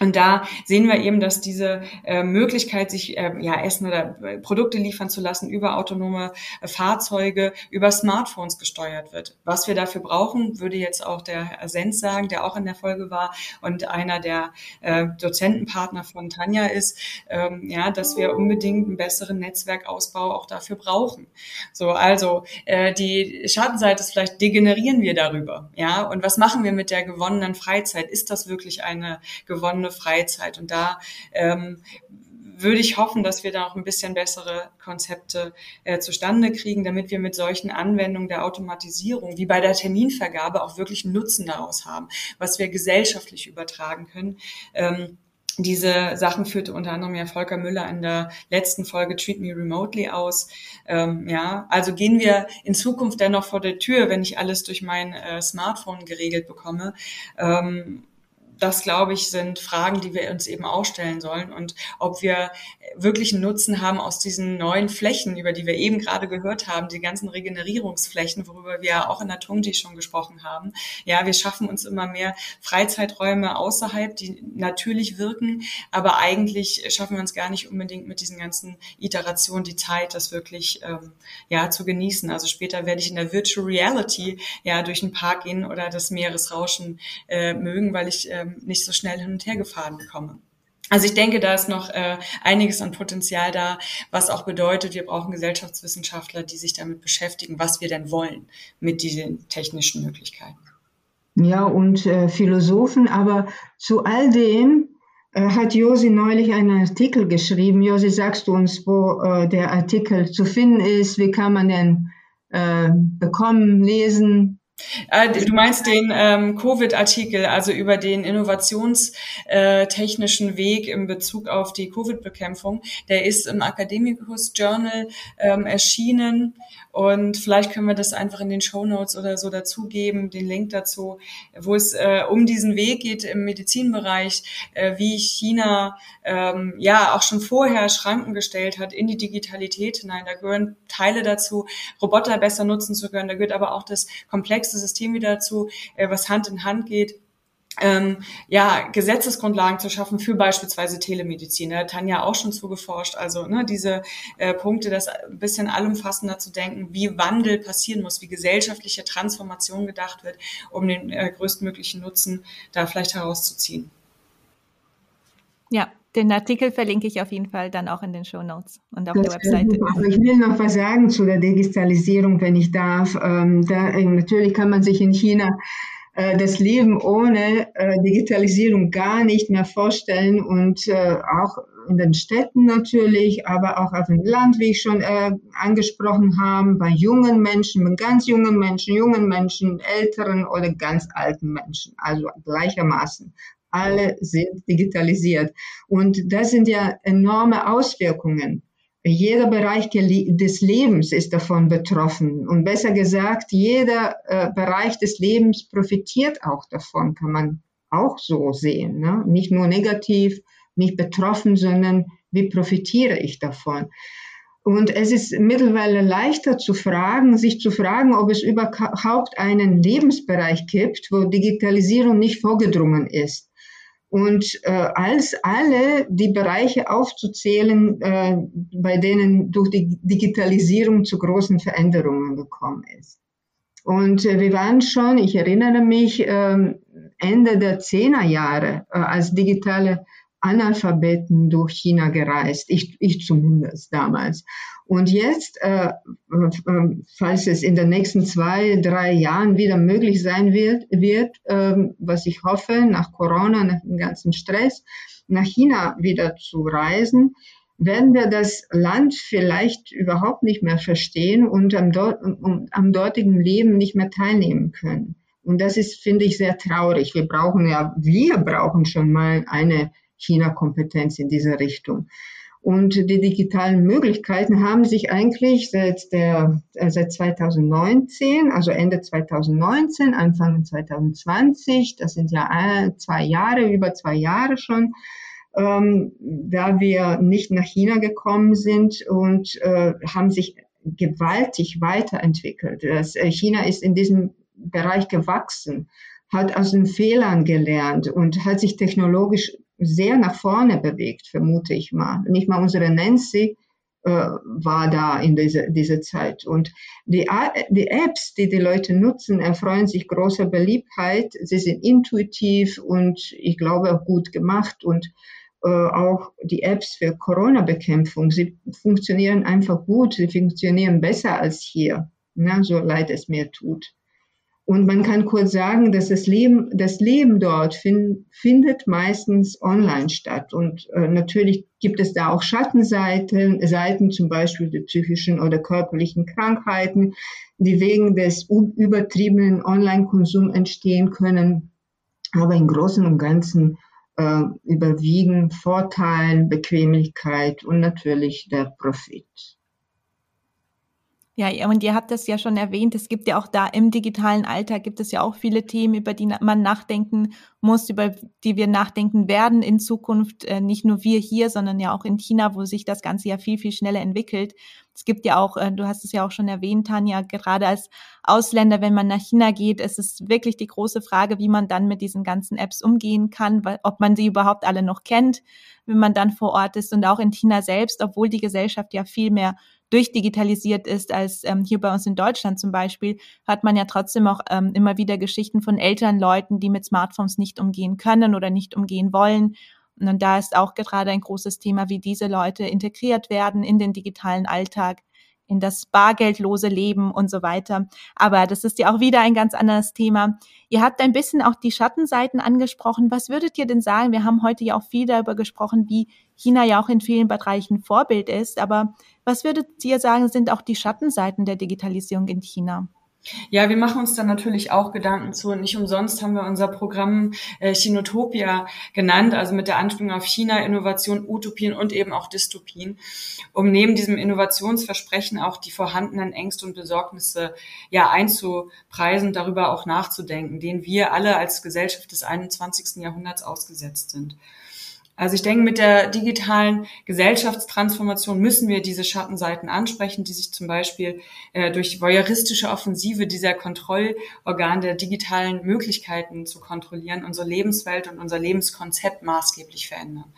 Und da sehen wir eben, dass diese äh, Möglichkeit, sich äh, ja Essen oder äh, Produkte liefern zu lassen über autonome äh, Fahrzeuge, über Smartphones gesteuert wird. Was wir dafür brauchen, würde jetzt auch der Sens sagen, der auch in der Folge war und einer der äh, Dozentenpartner von Tanja ist, ähm, ja, dass wir unbedingt einen besseren Netzwerkausbau auch dafür brauchen. So, also äh, die Schattenseite ist vielleicht degenerieren wir darüber, ja. Und was machen wir mit der gewonnenen Freizeit? Ist das wirklich eine gewonnene ohne Freizeit. Und da ähm, würde ich hoffen, dass wir da auch ein bisschen bessere Konzepte äh, zustande kriegen, damit wir mit solchen Anwendungen der Automatisierung, wie bei der Terminvergabe, auch wirklich Nutzen daraus haben, was wir gesellschaftlich übertragen können. Ähm, diese Sachen führte unter anderem ja Volker Müller in der letzten Folge Treat Me Remotely aus. Ähm, ja, also gehen wir in Zukunft dennoch vor der Tür, wenn ich alles durch mein äh, Smartphone geregelt bekomme. Ähm, das, glaube ich, sind Fragen, die wir uns eben auch stellen sollen und ob wir wirklich einen Nutzen haben aus diesen neuen Flächen, über die wir eben gerade gehört haben, die ganzen Regenerierungsflächen, worüber wir ja auch in der Tungti schon gesprochen haben. Ja, wir schaffen uns immer mehr Freizeiträume außerhalb, die natürlich wirken, aber eigentlich schaffen wir uns gar nicht unbedingt mit diesen ganzen Iterationen die Zeit, das wirklich ähm, ja zu genießen. Also später werde ich in der Virtual Reality ja durch den Park gehen oder das Meeresrauschen äh, mögen, weil ich äh, nicht so schnell hin und her gefahren bekomme. Also ich denke, da ist noch äh, einiges an Potenzial da, was auch bedeutet, wir brauchen Gesellschaftswissenschaftler, die sich damit beschäftigen, was wir denn wollen mit diesen technischen Möglichkeiten. ja, und äh, Philosophen. Aber zu all dem äh, hat Josi neulich einen Artikel geschrieben. Josi, sagst du uns, wo äh, der Artikel zu finden ist? Wie kann man den äh, bekommen, lesen? Äh, du meinst den ähm, Covid-Artikel, also über den innovationstechnischen Weg in Bezug auf die Covid-Bekämpfung. Der ist im Academicus Journal ähm, erschienen und vielleicht können wir das einfach in den Show Notes oder so dazugeben, den Link dazu, wo es äh, um diesen Weg geht im Medizinbereich, äh, wie China ähm, ja auch schon vorher Schranken gestellt hat in die Digitalität hinein. Da gehören Teile dazu, Roboter besser nutzen zu können. Da gehört aber auch das komplexe System wieder dazu, äh, was Hand in Hand geht ähm, ja, Gesetzesgrundlagen zu schaffen für beispielsweise Telemedizin. Da hat Tanja auch schon zugeforscht. Also ne, diese äh, Punkte, das ein bisschen allumfassender zu denken, wie Wandel passieren muss, wie gesellschaftliche Transformation gedacht wird, um den äh, größtmöglichen Nutzen da vielleicht herauszuziehen. Ja, den Artikel verlinke ich auf jeden Fall dann auch in den Show Notes und auf das der Webseite. Ich will noch was sagen zu der Digitalisierung, wenn ich darf. Ähm, da, äh, natürlich kann man sich in China äh, das Leben ohne äh, Digitalisierung gar nicht mehr vorstellen und äh, auch in den Städten natürlich, aber auch auf dem Land, wie ich schon äh, angesprochen habe, bei jungen Menschen, bei ganz jungen Menschen, jungen Menschen, älteren oder ganz alten Menschen, also gleichermaßen. Alle sind digitalisiert. Und das sind ja enorme Auswirkungen jeder Bereich des Lebens ist davon betroffen. Und besser gesagt, jeder äh, Bereich des Lebens profitiert auch davon, kann man auch so sehen. Ne? Nicht nur negativ, nicht betroffen, sondern wie profitiere ich davon? Und es ist mittlerweile leichter zu fragen, sich zu fragen, ob es überhaupt einen Lebensbereich gibt, wo Digitalisierung nicht vorgedrungen ist und äh, als alle die Bereiche aufzuzählen, äh, bei denen durch die Digitalisierung zu großen Veränderungen gekommen ist. Und äh, wir waren schon, ich erinnere mich, äh, Ende der Zehnerjahre äh, als digitale Analphabeten durch China gereist, ich, ich zumindest damals. Und jetzt, äh, äh, falls es in den nächsten zwei, drei Jahren wieder möglich sein wird, wird äh, was ich hoffe, nach Corona, nach dem ganzen Stress, nach China wieder zu reisen, werden wir das Land vielleicht überhaupt nicht mehr verstehen und am, dort, um, am dortigen Leben nicht mehr teilnehmen können. Und das ist, finde ich, sehr traurig. Wir brauchen ja, wir brauchen schon mal eine China-Kompetenz in dieser Richtung. Und die digitalen Möglichkeiten haben sich eigentlich seit, der, äh, seit 2019, also Ende 2019, Anfang 2020, das sind ja zwei Jahre, über zwei Jahre schon, ähm, da wir nicht nach China gekommen sind und äh, haben sich gewaltig weiterentwickelt. Das, äh, China ist in diesem Bereich gewachsen, hat aus den Fehlern gelernt und hat sich technologisch sehr nach vorne bewegt, vermute ich mal. Nicht mal unsere Nancy äh, war da in dieser diese Zeit. Und die, die Apps, die die Leute nutzen, erfreuen sich großer Beliebtheit. Sie sind intuitiv und ich glaube auch gut gemacht. Und äh, auch die Apps für Corona-Bekämpfung, sie funktionieren einfach gut, sie funktionieren besser als hier, ne, so leid es mir tut. Und man kann kurz sagen, dass das Leben, das Leben dort find, findet meistens online statt. Und äh, natürlich gibt es da auch Schattenseiten, Seiten zum Beispiel der psychischen oder körperlichen Krankheiten, die wegen des übertriebenen Online-Konsums entstehen können. Aber im Großen und Ganzen äh, überwiegen Vorteile, Bequemlichkeit und natürlich der Profit. Ja, und ihr habt das ja schon erwähnt, es gibt ja auch da im digitalen Alltag gibt es ja auch viele Themen, über die man nachdenken muss, über die wir nachdenken werden in Zukunft, äh, nicht nur wir hier, sondern ja auch in China, wo sich das Ganze ja viel, viel schneller entwickelt. Es gibt ja auch, äh, du hast es ja auch schon erwähnt, Tanja, gerade als Ausländer, wenn man nach China geht, ist es wirklich die große Frage, wie man dann mit diesen ganzen Apps umgehen kann, ob man sie überhaupt alle noch kennt, wenn man dann vor Ort ist und auch in China selbst, obwohl die Gesellschaft ja viel mehr durchdigitalisiert ist als ähm, hier bei uns in Deutschland zum Beispiel, hat man ja trotzdem auch ähm, immer wieder Geschichten von älteren Leuten, die mit Smartphones nicht umgehen können oder nicht umgehen wollen. Und da ist auch gerade ein großes Thema, wie diese Leute integriert werden in den digitalen Alltag. in das bargeldlose Leben und so weiter. Aber das ist ja auch wieder ein ganz anderes Thema. Ihr habt ein bisschen auch die Schattenseiten angesprochen. Was würdet ihr denn sagen? Wir haben heute ja auch viel darüber gesprochen, wie China ja auch in vielen Bereichen Vorbild ist. Aber was würdet ihr sagen, sind auch die Schattenseiten der Digitalisierung in China? Ja, wir machen uns da natürlich auch Gedanken zu und nicht umsonst haben wir unser Programm äh, Chinotopia genannt, also mit der Anspielung auf China, Innovation, Utopien und eben auch Dystopien, um neben diesem Innovationsversprechen auch die vorhandenen Ängste und Besorgnisse ja einzupreisen, darüber auch nachzudenken, denen wir alle als Gesellschaft des 21. Jahrhunderts ausgesetzt sind. Also ich denke, mit der digitalen Gesellschaftstransformation müssen wir diese Schattenseiten ansprechen, die sich zum Beispiel äh, durch voyeuristische Offensive dieser Kontrollorgan der digitalen Möglichkeiten zu kontrollieren, unsere Lebenswelt und unser Lebenskonzept maßgeblich verändern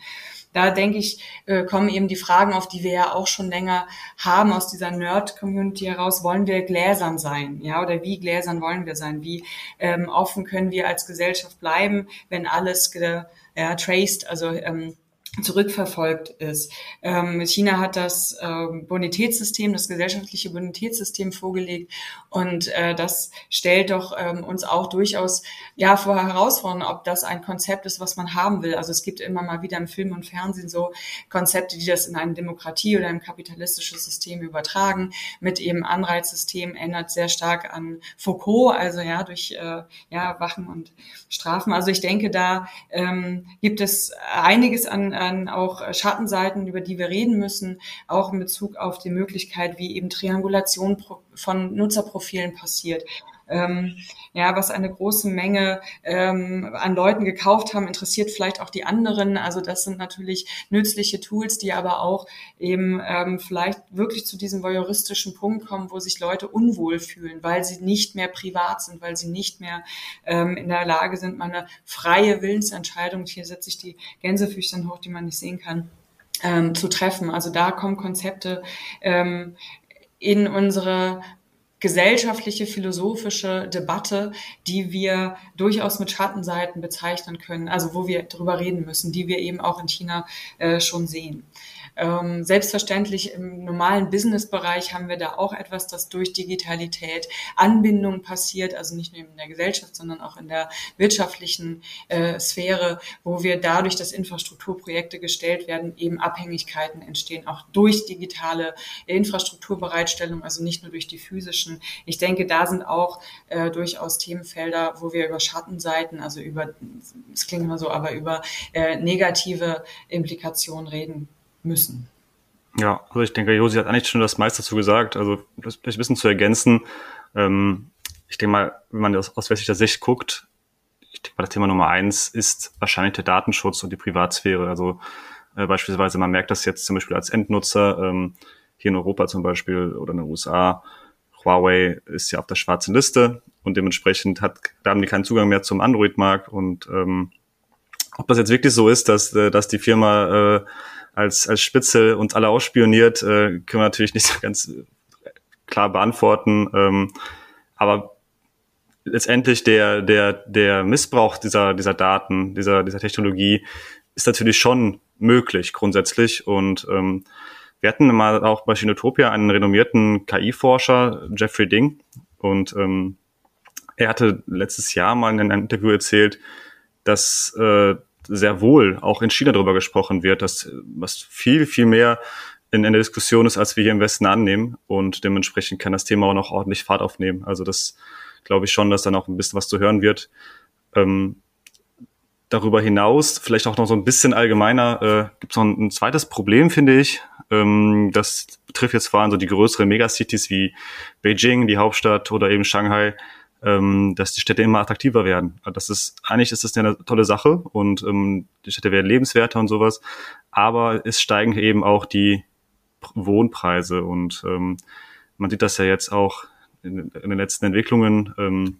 da denke ich, äh, kommen eben die Fragen auf, die wir ja auch schon länger haben aus dieser Nerd-Community heraus. Wollen wir gläsern sein? Ja, oder wie gläsern wollen wir sein? Wie ähm, offen können wir als Gesellschaft bleiben, wenn alles ge ja, traced, also ähm, zurückverfolgt ist. Ähm, China hat das ähm, Bonitätssystem, das gesellschaftliche Bonitätssystem vorgelegt und äh, das stellt doch ähm, uns auch durchaus ja vor Herausforderungen, ob das ein Konzept ist, was man haben will. Also es gibt immer mal wieder im Film und Fernsehen so Konzepte, die das in eine Demokratie oder ein kapitalistisches System übertragen, mit eben Anreizsystem ändert sehr stark an Foucault, also ja durch äh, ja Wachen und Strafen. Also ich denke, da ähm, gibt es einiges an an auch Schattenseiten, über die wir reden müssen, auch in Bezug auf die Möglichkeit, wie eben Triangulation von Nutzerprofilen passiert. Ähm, ja, was eine große Menge ähm, an Leuten gekauft haben, interessiert vielleicht auch die anderen. Also das sind natürlich nützliche Tools, die aber auch eben ähm, vielleicht wirklich zu diesem voyeuristischen Punkt kommen, wo sich Leute unwohl fühlen, weil sie nicht mehr privat sind, weil sie nicht mehr ähm, in der Lage sind, mal eine freie Willensentscheidung, hier setze ich die Gänsefüßchen hoch, die man nicht sehen kann, ähm, zu treffen. Also da kommen Konzepte ähm, in unsere gesellschaftliche, philosophische Debatte, die wir durchaus mit Schattenseiten bezeichnen können, also wo wir drüber reden müssen, die wir eben auch in China äh, schon sehen. Ähm, selbstverständlich im normalen Business-Bereich haben wir da auch etwas, das durch Digitalität Anbindung passiert, also nicht nur in der Gesellschaft, sondern auch in der wirtschaftlichen äh, Sphäre, wo wir dadurch, dass Infrastrukturprojekte gestellt werden, eben Abhängigkeiten entstehen, auch durch digitale Infrastrukturbereitstellung, also nicht nur durch die physischen. Ich denke, da sind auch äh, durchaus Themenfelder, wo wir über Schattenseiten, also über, es klingt immer so, aber über äh, negative Implikationen reden müssen. Ja, also ich denke, Josi hat eigentlich schon das meiste dazu gesagt. Also das vielleicht ein bisschen zu ergänzen. Ähm, ich denke mal, wenn man das aus westlicher Sicht guckt, ich denke mal, das Thema Nummer eins ist wahrscheinlich der Datenschutz und die Privatsphäre. Also äh, beispielsweise, man merkt das jetzt zum Beispiel als Endnutzer, ähm, hier in Europa zum Beispiel oder in den USA, Huawei ist ja auf der schwarzen Liste und dementsprechend hat, da haben die keinen Zugang mehr zum Android-Markt und ähm, ob das jetzt wirklich so ist, dass, äh, dass die Firma äh, als, als Spitze uns alle ausspioniert, äh, können wir natürlich nicht so ganz klar beantworten. Ähm, aber letztendlich der, der, der Missbrauch dieser, dieser Daten, dieser, dieser Technologie ist natürlich schon möglich grundsätzlich. Und ähm, wir hatten mal auch bei Chinotopia einen renommierten KI-Forscher, Jeffrey Ding, und ähm, er hatte letztes Jahr mal in einem Interview erzählt, dass äh, sehr wohl auch in China darüber gesprochen wird, dass was viel, viel mehr in, in der Diskussion ist, als wir hier im Westen annehmen. Und dementsprechend kann das Thema auch noch ordentlich Fahrt aufnehmen. Also das glaube ich schon, dass dann auch ein bisschen was zu hören wird. Ähm, darüber hinaus, vielleicht auch noch so ein bisschen allgemeiner, äh, gibt es noch ein, ein, zweites Problem, finde ich. Ähm, das betrifft jetzt vor allem so die größeren Megacities wie Beijing, die Hauptstadt oder eben Shanghai ähm, dass die Städte immer attraktiver werden. Das ist, eigentlich ist das eine tolle Sache und ähm, die Städte werden lebenswerter und sowas, aber es steigen eben auch die Wohnpreise und ähm, man sieht das ja jetzt auch in, in den letzten Entwicklungen. Ähm,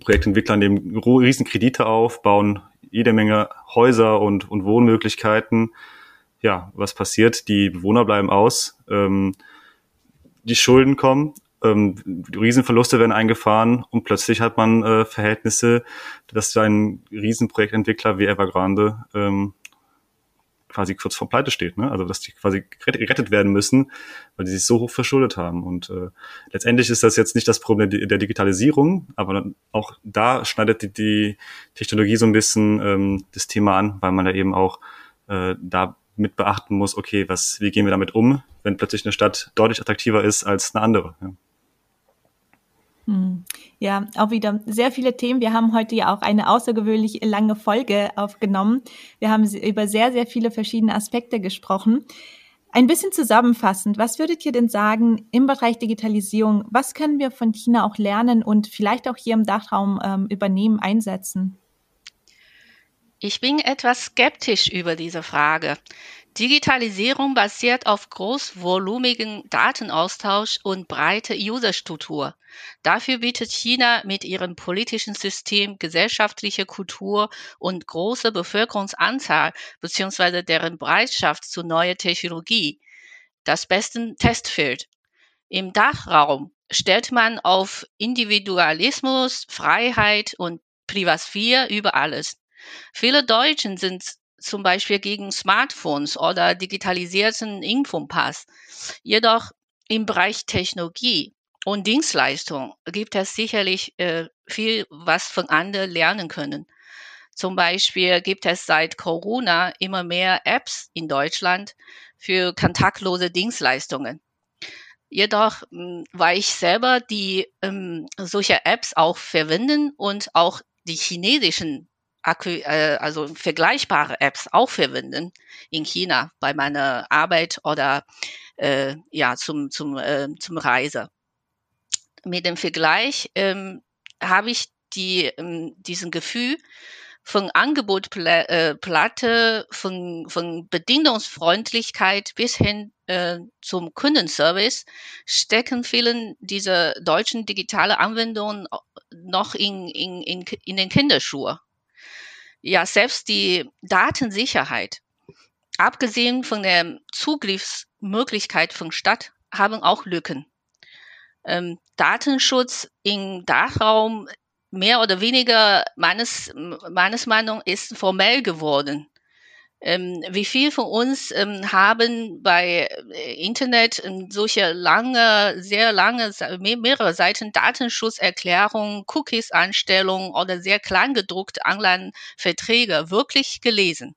Projektentwickler nehmen riesen Kredite auf, bauen jede Menge Häuser und, und Wohnmöglichkeiten. Ja, was passiert? Die Bewohner bleiben aus, ähm, die Schulden kommen ähm, Riesenverluste werden eingefahren und plötzlich hat man äh, Verhältnisse, dass ein Riesenprojektentwickler wie Evergrande ähm, quasi kurz vor Pleite steht, ne? Also dass die quasi gerettet werden müssen, weil die sich so hoch verschuldet haben. Und äh, letztendlich ist das jetzt nicht das Problem der Digitalisierung, aber auch da schneidet die, die Technologie so ein bisschen ähm, das Thema an, weil man da eben auch äh, da mit beachten muss, okay, was, wie gehen wir damit um, wenn plötzlich eine Stadt deutlich attraktiver ist als eine andere. Ja. Hm. Ja, auch wieder sehr viele Themen. Wir haben heute ja auch eine außergewöhnlich lange Folge aufgenommen. Wir haben über sehr, sehr viele verschiedene Aspekte gesprochen. Ein bisschen zusammenfassend, was würdet ihr denn sagen im Bereich Digitalisierung? Was können wir von China auch lernen und vielleicht auch hier im Dachraum ähm, übernehmen, einsetzen? Ich bin etwas skeptisch über diese Frage. Digitalisierung basiert auf großvolumigen Datenaustausch und breite Userstruktur. Dafür bietet China mit ihrem politischen System gesellschaftliche Kultur und große Bevölkerungsanzahl bzw. deren Bereitschaft zu neuer Technologie das beste Testfeld. Im Dachraum stellt man auf Individualismus, Freiheit und Privatsphäre über alles. Viele Deutschen sind zum Beispiel gegen Smartphones oder digitalisierten Infopass. Jedoch im Bereich Technologie und Dienstleistung gibt es sicherlich äh, viel, was von anderen lernen können. Zum Beispiel gibt es seit Corona immer mehr Apps in Deutschland für kontaktlose Dienstleistungen. Jedoch, hm, weil ich selber die ähm, solche Apps auch verwenden und auch die chinesischen also vergleichbare Apps auch verwenden in China bei meiner Arbeit oder äh, ja zum zum äh, zum Reise. Mit dem Vergleich ähm, habe ich die ähm, diesen Gefühl von Angebotplatte, äh, von, von Bedienungsfreundlichkeit bis hin äh, zum Kundenservice stecken vielen dieser deutschen digitale Anwendungen noch in, in, in, in den Kinderschuhen ja selbst die Datensicherheit, abgesehen von der Zugriffsmöglichkeit von Stadt, haben auch Lücken. Ähm, Datenschutz im Dachraum mehr oder weniger meines, meines Meinung ist formell geworden. Ähm, wie viel von uns ähm, haben bei äh, Internet ähm, solche lange, sehr lange, mehrere Seiten Datenschutzerklärung, Cookies-Anstellung oder sehr kleingedruckte Online-Verträge wirklich gelesen?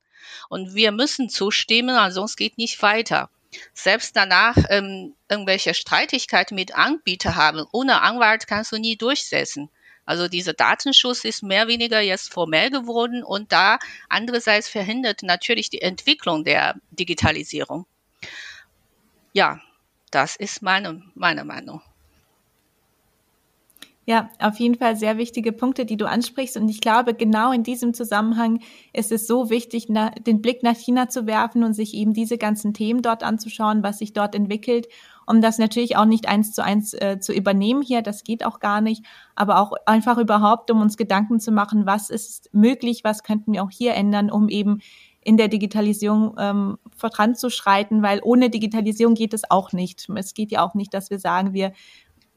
Und wir müssen zustimmen, ansonsten geht nicht weiter. Selbst danach ähm, irgendwelche Streitigkeiten mit Anbietern haben, ohne Anwalt kannst du nie durchsetzen. Also dieser Datenschutz ist mehr oder weniger jetzt formell geworden und da andererseits verhindert natürlich die Entwicklung der Digitalisierung. Ja, das ist meine, meine Meinung. Ja, auf jeden Fall sehr wichtige Punkte, die du ansprichst. Und ich glaube, genau in diesem Zusammenhang ist es so wichtig, den Blick nach China zu werfen und sich eben diese ganzen Themen dort anzuschauen, was sich dort entwickelt um das natürlich auch nicht eins zu eins äh, zu übernehmen hier, das geht auch gar nicht, aber auch einfach überhaupt, um uns Gedanken zu machen, was ist möglich, was könnten wir auch hier ändern, um eben in der Digitalisierung ähm, voranzuschreiten, weil ohne Digitalisierung geht es auch nicht. Es geht ja auch nicht, dass wir sagen, wir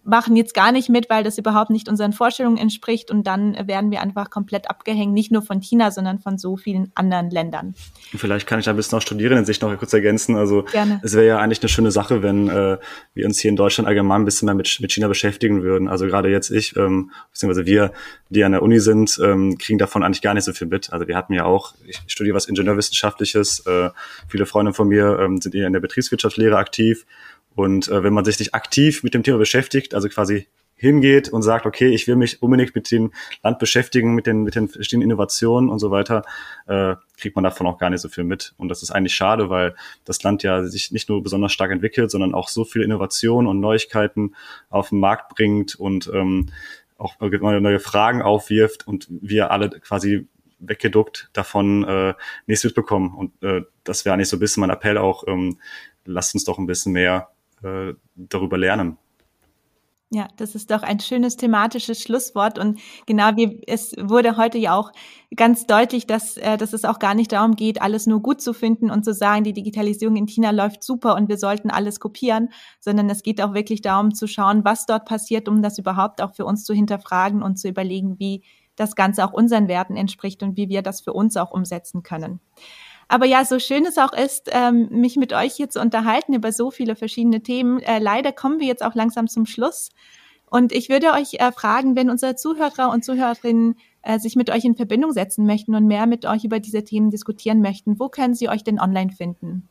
machen jetzt gar nicht mit, weil das überhaupt nicht unseren Vorstellungen entspricht und dann werden wir einfach komplett abgehängt, nicht nur von China, sondern von so vielen anderen Ländern. Vielleicht kann ich ein bisschen aus Studierenden-Sicht noch kurz ergänzen. Also Gerne. es wäre ja eigentlich eine schöne Sache, wenn äh, wir uns hier in Deutschland allgemein ein bisschen mehr mit, mit China beschäftigen würden. Also gerade jetzt ich, ähm, beziehungsweise wir, die an der Uni sind, ähm, kriegen davon eigentlich gar nicht so viel mit. Also wir hatten ja auch, ich studiere was Ingenieurwissenschaftliches, äh, viele Freunde von mir ähm, sind eher in der Betriebswirtschaftslehre aktiv und äh, wenn man sich nicht aktiv mit dem Thema beschäftigt, also quasi hingeht und sagt, okay, ich will mich unbedingt mit dem Land beschäftigen, mit den, mit den verschiedenen Innovationen und so weiter, äh, kriegt man davon auch gar nicht so viel mit. Und das ist eigentlich schade, weil das Land ja sich nicht nur besonders stark entwickelt, sondern auch so viele Innovationen und Neuigkeiten auf den Markt bringt und ähm, auch neue Fragen aufwirft und wir alle quasi weggeduckt davon äh, nichts mitbekommen. Und äh, das wäre eigentlich so ein bisschen mein Appell auch, ähm, lasst uns doch ein bisschen mehr äh, darüber lernen. Ja, das ist doch ein schönes thematisches Schlusswort. Und genau wie es wurde heute ja auch ganz deutlich, dass, äh, dass es auch gar nicht darum geht, alles nur gut zu finden und zu sagen, die Digitalisierung in China läuft super und wir sollten alles kopieren, sondern es geht auch wirklich darum zu schauen, was dort passiert, um das überhaupt auch für uns zu hinterfragen und zu überlegen, wie das Ganze auch unseren Werten entspricht und wie wir das für uns auch umsetzen können. Aber ja, so schön es auch ist, ähm, mich mit euch hier zu unterhalten über so viele verschiedene Themen, äh, leider kommen wir jetzt auch langsam zum Schluss. Und ich würde euch äh, fragen, wenn unsere Zuhörer und Zuhörerinnen äh, sich mit euch in Verbindung setzen möchten und mehr mit euch über diese Themen diskutieren möchten, wo können sie euch denn online finden?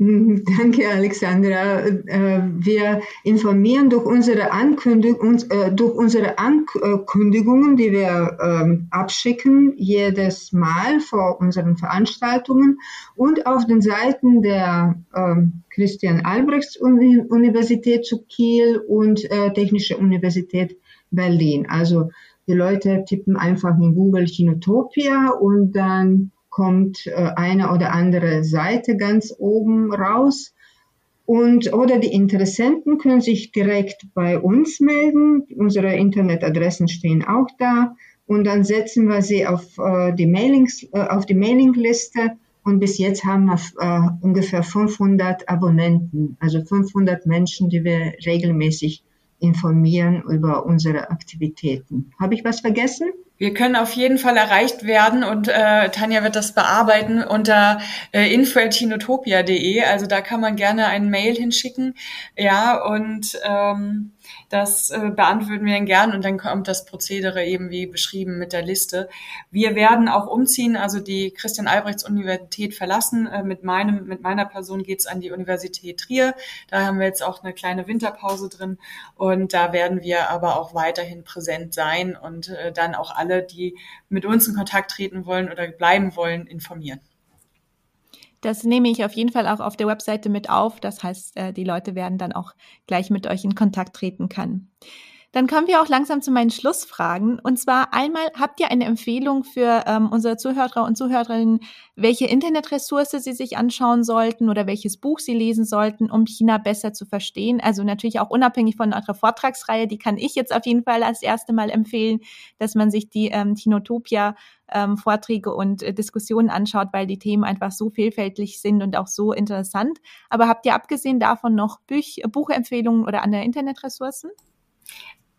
Mhm, danke, Alexandra. Äh, wir informieren durch unsere, Ankündigung, äh, durch unsere Ankündigungen, die wir ähm, abschicken, jedes Mal vor unseren Veranstaltungen und auf den Seiten der ähm, Christian Albrechts Universität zu Kiel und äh, Technische Universität Berlin. Also die Leute tippen einfach in Google Chinotopia und dann kommt äh, eine oder andere Seite ganz oben raus. Und, oder die Interessenten können sich direkt bei uns melden. Unsere Internetadressen stehen auch da. Und dann setzen wir sie auf, äh, die, Mailings, äh, auf die Mailingliste. Und bis jetzt haben wir äh, ungefähr 500 Abonnenten, also 500 Menschen, die wir regelmäßig informieren über unsere Aktivitäten. Habe ich was vergessen? Wir können auf jeden Fall erreicht werden und äh, Tanja wird das bearbeiten unter äh, info.tinotopia.de. Also da kann man gerne ein Mail hinschicken. Ja, und ähm, das äh, beantworten wir dann gern und dann kommt das Prozedere eben wie beschrieben mit der Liste. Wir werden auch umziehen, also die Christian Albrechts Universität verlassen. Äh, mit meinem, mit meiner Person geht's an die Universität Trier. Da haben wir jetzt auch eine kleine Winterpause drin und da werden wir aber auch weiterhin präsent sein und äh, dann auch alle, die mit uns in Kontakt treten wollen oder bleiben wollen, informieren. Das nehme ich auf jeden Fall auch auf der Webseite mit auf. Das heißt, äh, die Leute werden dann auch gleich mit euch in Kontakt treten können. Dann kommen wir auch langsam zu meinen Schlussfragen. Und zwar einmal, habt ihr eine Empfehlung für ähm, unsere Zuhörer und Zuhörerinnen, welche Internetressource sie sich anschauen sollten oder welches Buch sie lesen sollten, um China besser zu verstehen? Also natürlich auch unabhängig von eurer Vortragsreihe, die kann ich jetzt auf jeden Fall als erste Mal empfehlen, dass man sich die ähm, Tinotopia ähm, Vorträge und äh, Diskussionen anschaut, weil die Themen einfach so vielfältig sind und auch so interessant. Aber habt ihr abgesehen davon noch Büch Buchempfehlungen oder andere Internetressourcen?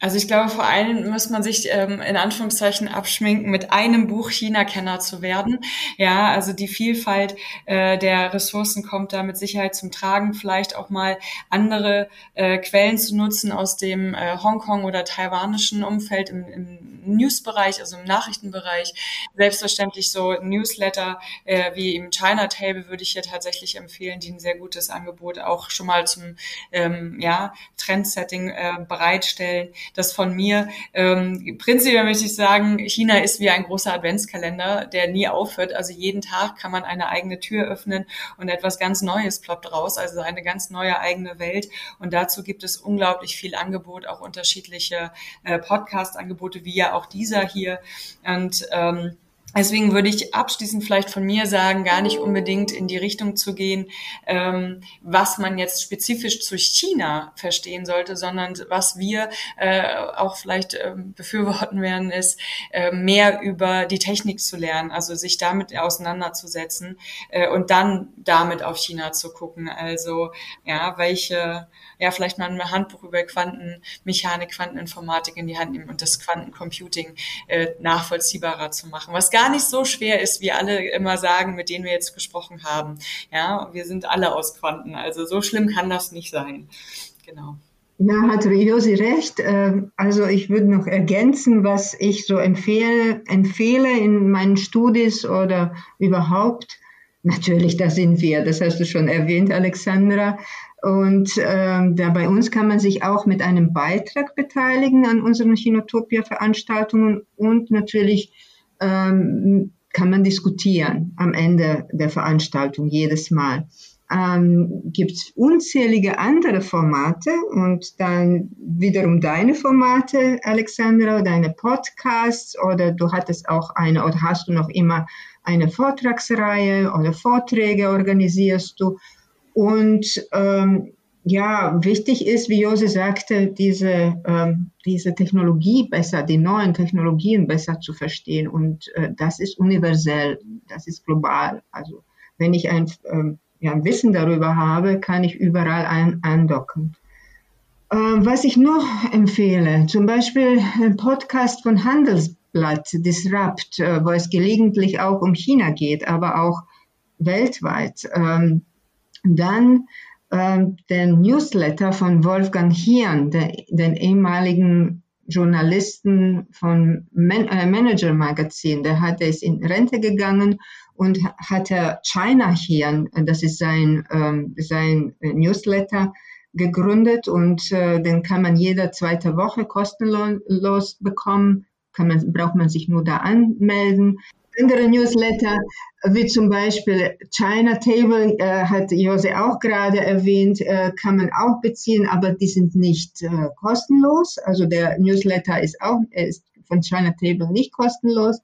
Also ich glaube, vor allem muss man sich ähm, in Anführungszeichen abschminken, mit einem Buch China-Kenner zu werden. Ja, also die Vielfalt äh, der Ressourcen kommt da mit Sicherheit zum Tragen. Vielleicht auch mal andere äh, Quellen zu nutzen aus dem äh, Hongkong oder taiwanischen Umfeld im, im News-Bereich, also im Nachrichtenbereich. Selbstverständlich so Newsletter äh, wie im China Table würde ich hier tatsächlich empfehlen, die ein sehr gutes Angebot auch schon mal zum ähm, ja, Trendsetting äh, bereitstellen das von mir. Ähm, prinzipiell möchte ich sagen, China ist wie ein großer Adventskalender, der nie aufhört. Also jeden Tag kann man eine eigene Tür öffnen und etwas ganz Neues ploppt raus, also eine ganz neue eigene Welt. Und dazu gibt es unglaublich viel Angebot, auch unterschiedliche äh, Podcast-Angebote, wie ja auch dieser hier. Und ähm, Deswegen würde ich abschließend vielleicht von mir sagen, gar nicht unbedingt in die Richtung zu gehen, ähm, was man jetzt spezifisch zu China verstehen sollte, sondern was wir äh, auch vielleicht äh, befürworten werden, ist äh, mehr über die Technik zu lernen, also sich damit auseinanderzusetzen äh, und dann damit auf China zu gucken. Also ja, welche ja, vielleicht mal ein Handbuch über Quantenmechanik, Quanteninformatik in die Hand nehmen und das Quantencomputing äh, nachvollziehbarer zu machen. Was gar nicht so schwer ist, wie alle immer sagen, mit denen wir jetzt gesprochen haben. Ja, wir sind alle aus Quanten, also so schlimm kann das nicht sein. Genau. Ja, hat Josi recht. Ähm, also ich würde noch ergänzen, was ich so empfehle, empfehle in meinen Studis oder überhaupt. Natürlich, da sind wir, das hast du schon erwähnt, Alexandra. Und ähm, da bei uns kann man sich auch mit einem Beitrag beteiligen an unseren Chinotopia-Veranstaltungen und natürlich ähm, kann man diskutieren am Ende der Veranstaltung jedes Mal. Ähm, gibt es unzählige andere Formate und dann wiederum deine Formate, Alexandra, deine Podcasts oder du hattest auch eine oder hast du noch immer eine Vortragsreihe oder Vorträge organisierst du. Und ähm, ja, wichtig ist, wie Jose sagte, diese, ähm, diese Technologie besser, die neuen Technologien besser zu verstehen. Und äh, das ist universell, das ist global. Also wenn ich ein, ähm, ja, ein Wissen darüber habe, kann ich überall ein, andocken. Ähm, was ich noch empfehle, zum Beispiel ein Podcast von Handelsblatt, Disrupt, äh, wo es gelegentlich auch um China geht, aber auch weltweit. Ähm, dann ähm, den Newsletter von Wolfgang Hirn, der, den ehemaligen Journalisten von Man äh, Manager Magazin. Der hat, ist in Rente gegangen und hatte China Hirn, das ist sein, ähm, sein Newsletter, gegründet und äh, den kann man jede zweite Woche kostenlos bekommen. Kann man, braucht man sich nur da anmelden andere Newsletter, wie zum Beispiel China Table, äh, hat Jose auch gerade erwähnt, äh, kann man auch beziehen, aber die sind nicht äh, kostenlos. Also der Newsletter ist auch ist von China Table nicht kostenlos.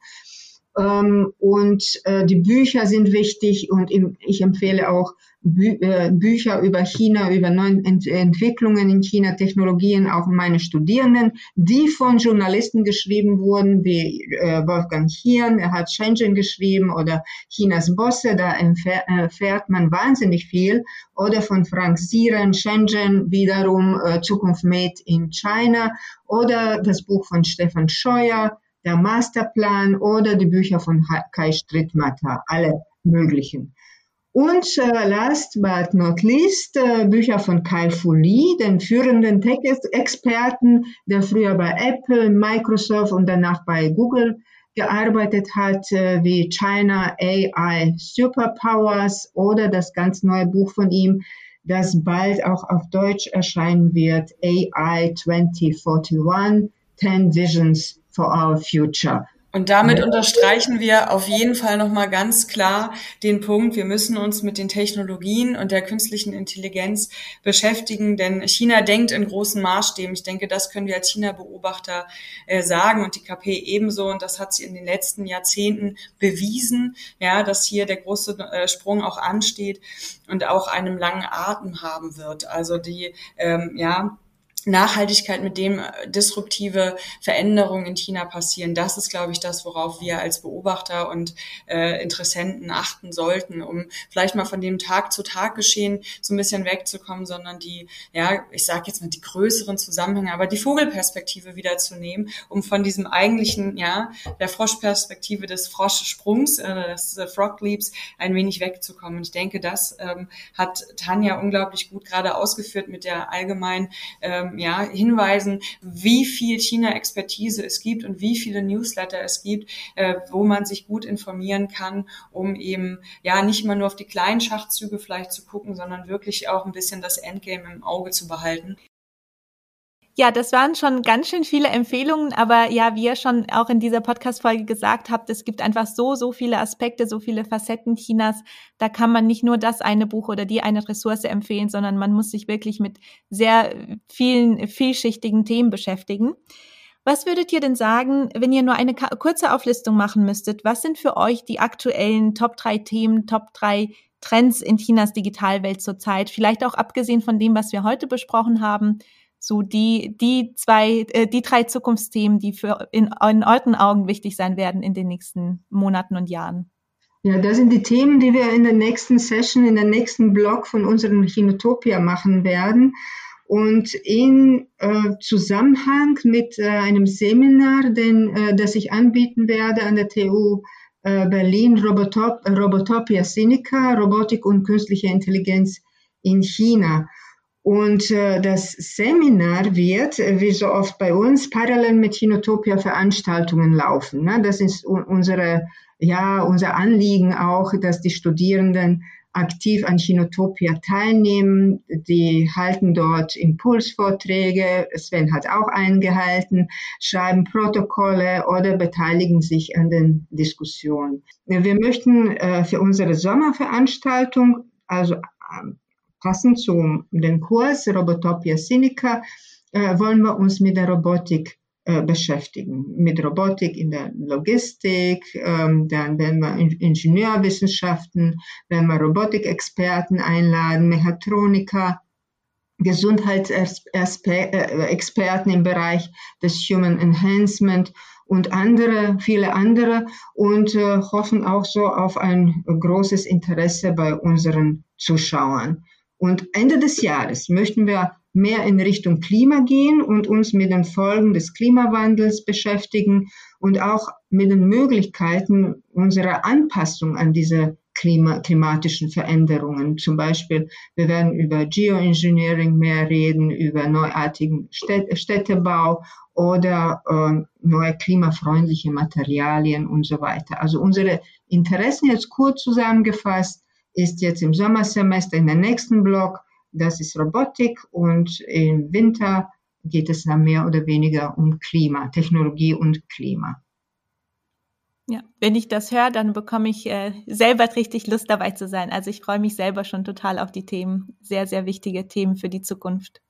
Ähm, und äh, die Bücher sind wichtig und im, ich empfehle auch Bü äh, Bücher über China, über neue Ent Entwicklungen in China, Technologien, auch meine Studierenden, die von Journalisten geschrieben wurden, wie äh, Wolfgang Hirn, er hat Shenzhen geschrieben oder Chinas Bosse, da erfährt man wahnsinnig viel, oder von Frank Siren, Shenzhen, wiederum äh, Zukunft Made in China, oder das Buch von Stefan Scheuer, der Masterplan oder die Bücher von Kai Strittmatter, alle möglichen. Und äh, last but not least äh, Bücher von Kai Fu Lee, den führenden Tech-Experten, der früher bei Apple, Microsoft und danach bei Google gearbeitet hat, äh, wie China AI Superpowers oder das ganz neue Buch von ihm, das bald auch auf Deutsch erscheinen wird, AI 2041, 10 Visions for our future. Und damit unterstreichen wir auf jeden Fall nochmal ganz klar den Punkt, wir müssen uns mit den Technologien und der künstlichen Intelligenz beschäftigen, denn China denkt in großen Maßstäben. Ich denke, das können wir als China-Beobachter äh, sagen und die KP ebenso. Und das hat sie in den letzten Jahrzehnten bewiesen, ja, dass hier der große äh, Sprung auch ansteht und auch einen langen Atem haben wird. Also die, ähm, ja, Nachhaltigkeit, mit dem äh, disruptive Veränderungen in China passieren, das ist, glaube ich, das, worauf wir als Beobachter und äh, Interessenten achten sollten, um vielleicht mal von dem Tag zu Tag geschehen so ein bisschen wegzukommen, sondern die, ja, ich sage jetzt mal die größeren Zusammenhänge, aber die Vogelperspektive wiederzunehmen, um von diesem eigentlichen, ja, der Froschperspektive des Froschsprungs, äh, des äh, Frog Leaps, ein wenig wegzukommen. Und ich denke, das ähm, hat Tanja unglaublich gut gerade ausgeführt mit der allgemeinen ähm, ja, hinweisen, wie viel China-Expertise es gibt und wie viele Newsletter es gibt, äh, wo man sich gut informieren kann, um eben ja nicht immer nur auf die kleinen Schachzüge vielleicht zu gucken, sondern wirklich auch ein bisschen das Endgame im Auge zu behalten. Ja, das waren schon ganz schön viele Empfehlungen, aber ja, wie ihr schon auch in dieser Podcast-Folge gesagt habt, es gibt einfach so, so viele Aspekte, so viele Facetten Chinas. Da kann man nicht nur das eine Buch oder die eine Ressource empfehlen, sondern man muss sich wirklich mit sehr vielen, vielschichtigen Themen beschäftigen. Was würdet ihr denn sagen, wenn ihr nur eine kurze Auflistung machen müsstet? Was sind für euch die aktuellen Top drei Themen, Top drei Trends in Chinas Digitalwelt zurzeit? Vielleicht auch abgesehen von dem, was wir heute besprochen haben so die, die zwei, äh, die drei Zukunftsthemen, die für in, in euren Augen wichtig sein werden in den nächsten Monaten und Jahren? Ja, das sind die Themen, die wir in der nächsten Session, in der nächsten Blog von unserem Chinotopia machen werden. Und in äh, Zusammenhang mit äh, einem Seminar, den, äh, das ich anbieten werde an der TU äh, Berlin, Robotop, Robotopia Sinica, Robotik und künstliche Intelligenz in China. Und äh, das Seminar wird, äh, wie so oft bei uns, parallel mit Chinotopia Veranstaltungen laufen. Ne? Das ist unsere, ja, unser Anliegen auch, dass die Studierenden aktiv an Chinotopia teilnehmen. Die halten dort Impulsvorträge, Sven hat auch eingehalten, schreiben Protokolle oder beteiligen sich an den Diskussionen. Wir möchten äh, für unsere Sommerveranstaltung, also passend zu dem Kurs Robotopia Sinica äh, wollen wir uns mit der Robotik äh, beschäftigen. Mit Robotik in der Logistik, ähm, dann werden wir in Ingenieurwissenschaften, werden wir Robotikexperten einladen, Mechatroniker, Gesundheitsexperten im Bereich des Human Enhancement und andere, viele andere und äh, hoffen auch so auf ein großes Interesse bei unseren Zuschauern. Und Ende des Jahres möchten wir mehr in Richtung Klima gehen und uns mit den Folgen des Klimawandels beschäftigen und auch mit den Möglichkeiten unserer Anpassung an diese Klima, klimatischen Veränderungen. Zum Beispiel, wir werden über Geoengineering mehr reden, über neuartigen Städtebau oder äh, neue klimafreundliche Materialien und so weiter. Also unsere Interessen jetzt kurz zusammengefasst ist jetzt im Sommersemester in der nächsten Block, das ist Robotik und im Winter geht es dann mehr oder weniger um Klima, Technologie und Klima. Ja, wenn ich das höre, dann bekomme ich äh, selber richtig Lust dabei zu sein. Also ich freue mich selber schon total auf die Themen. Sehr, sehr wichtige Themen für die Zukunft.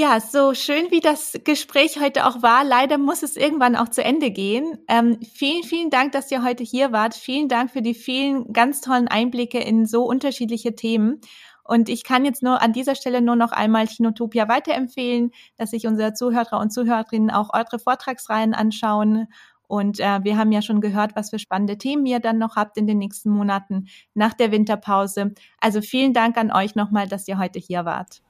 Ja, so schön wie das Gespräch heute auch war, leider muss es irgendwann auch zu Ende gehen. Ähm, vielen, vielen Dank, dass ihr heute hier wart. Vielen Dank für die vielen ganz tollen Einblicke in so unterschiedliche Themen. Und ich kann jetzt nur an dieser Stelle nur noch einmal Chinotopia weiterempfehlen, dass sich unsere Zuhörer und Zuhörerinnen auch eure Vortragsreihen anschauen und äh, wir haben ja schon gehört, was für spannende Themen ihr dann noch habt in den nächsten Monaten nach der Winterpause. Also vielen Dank an euch nochmal, dass ihr heute hier wart.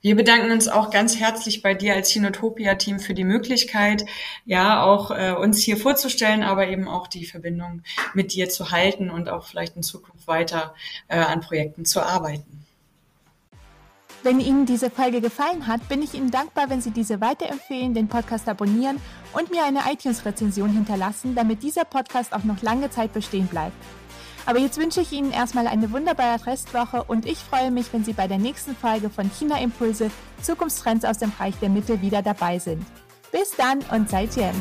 Wir bedanken uns auch ganz herzlich bei dir als Hinotopia-Team für die Möglichkeit, ja, auch äh, uns hier vorzustellen, aber eben auch die Verbindung mit dir zu halten und auch vielleicht in Zukunft weiter äh, an Projekten zu arbeiten. Wenn Ihnen diese Folge gefallen hat, bin ich Ihnen dankbar, wenn Sie diese weiterempfehlen, den Podcast abonnieren und mir eine iTunes-Rezension hinterlassen, damit dieser Podcast auch noch lange Zeit bestehen bleibt. Aber jetzt wünsche ich Ihnen erstmal eine wunderbare Restwoche und ich freue mich, wenn Sie bei der nächsten Folge von China Impulse Zukunftstrends aus dem Reich der Mitte wieder dabei sind. Bis dann und seid Jen.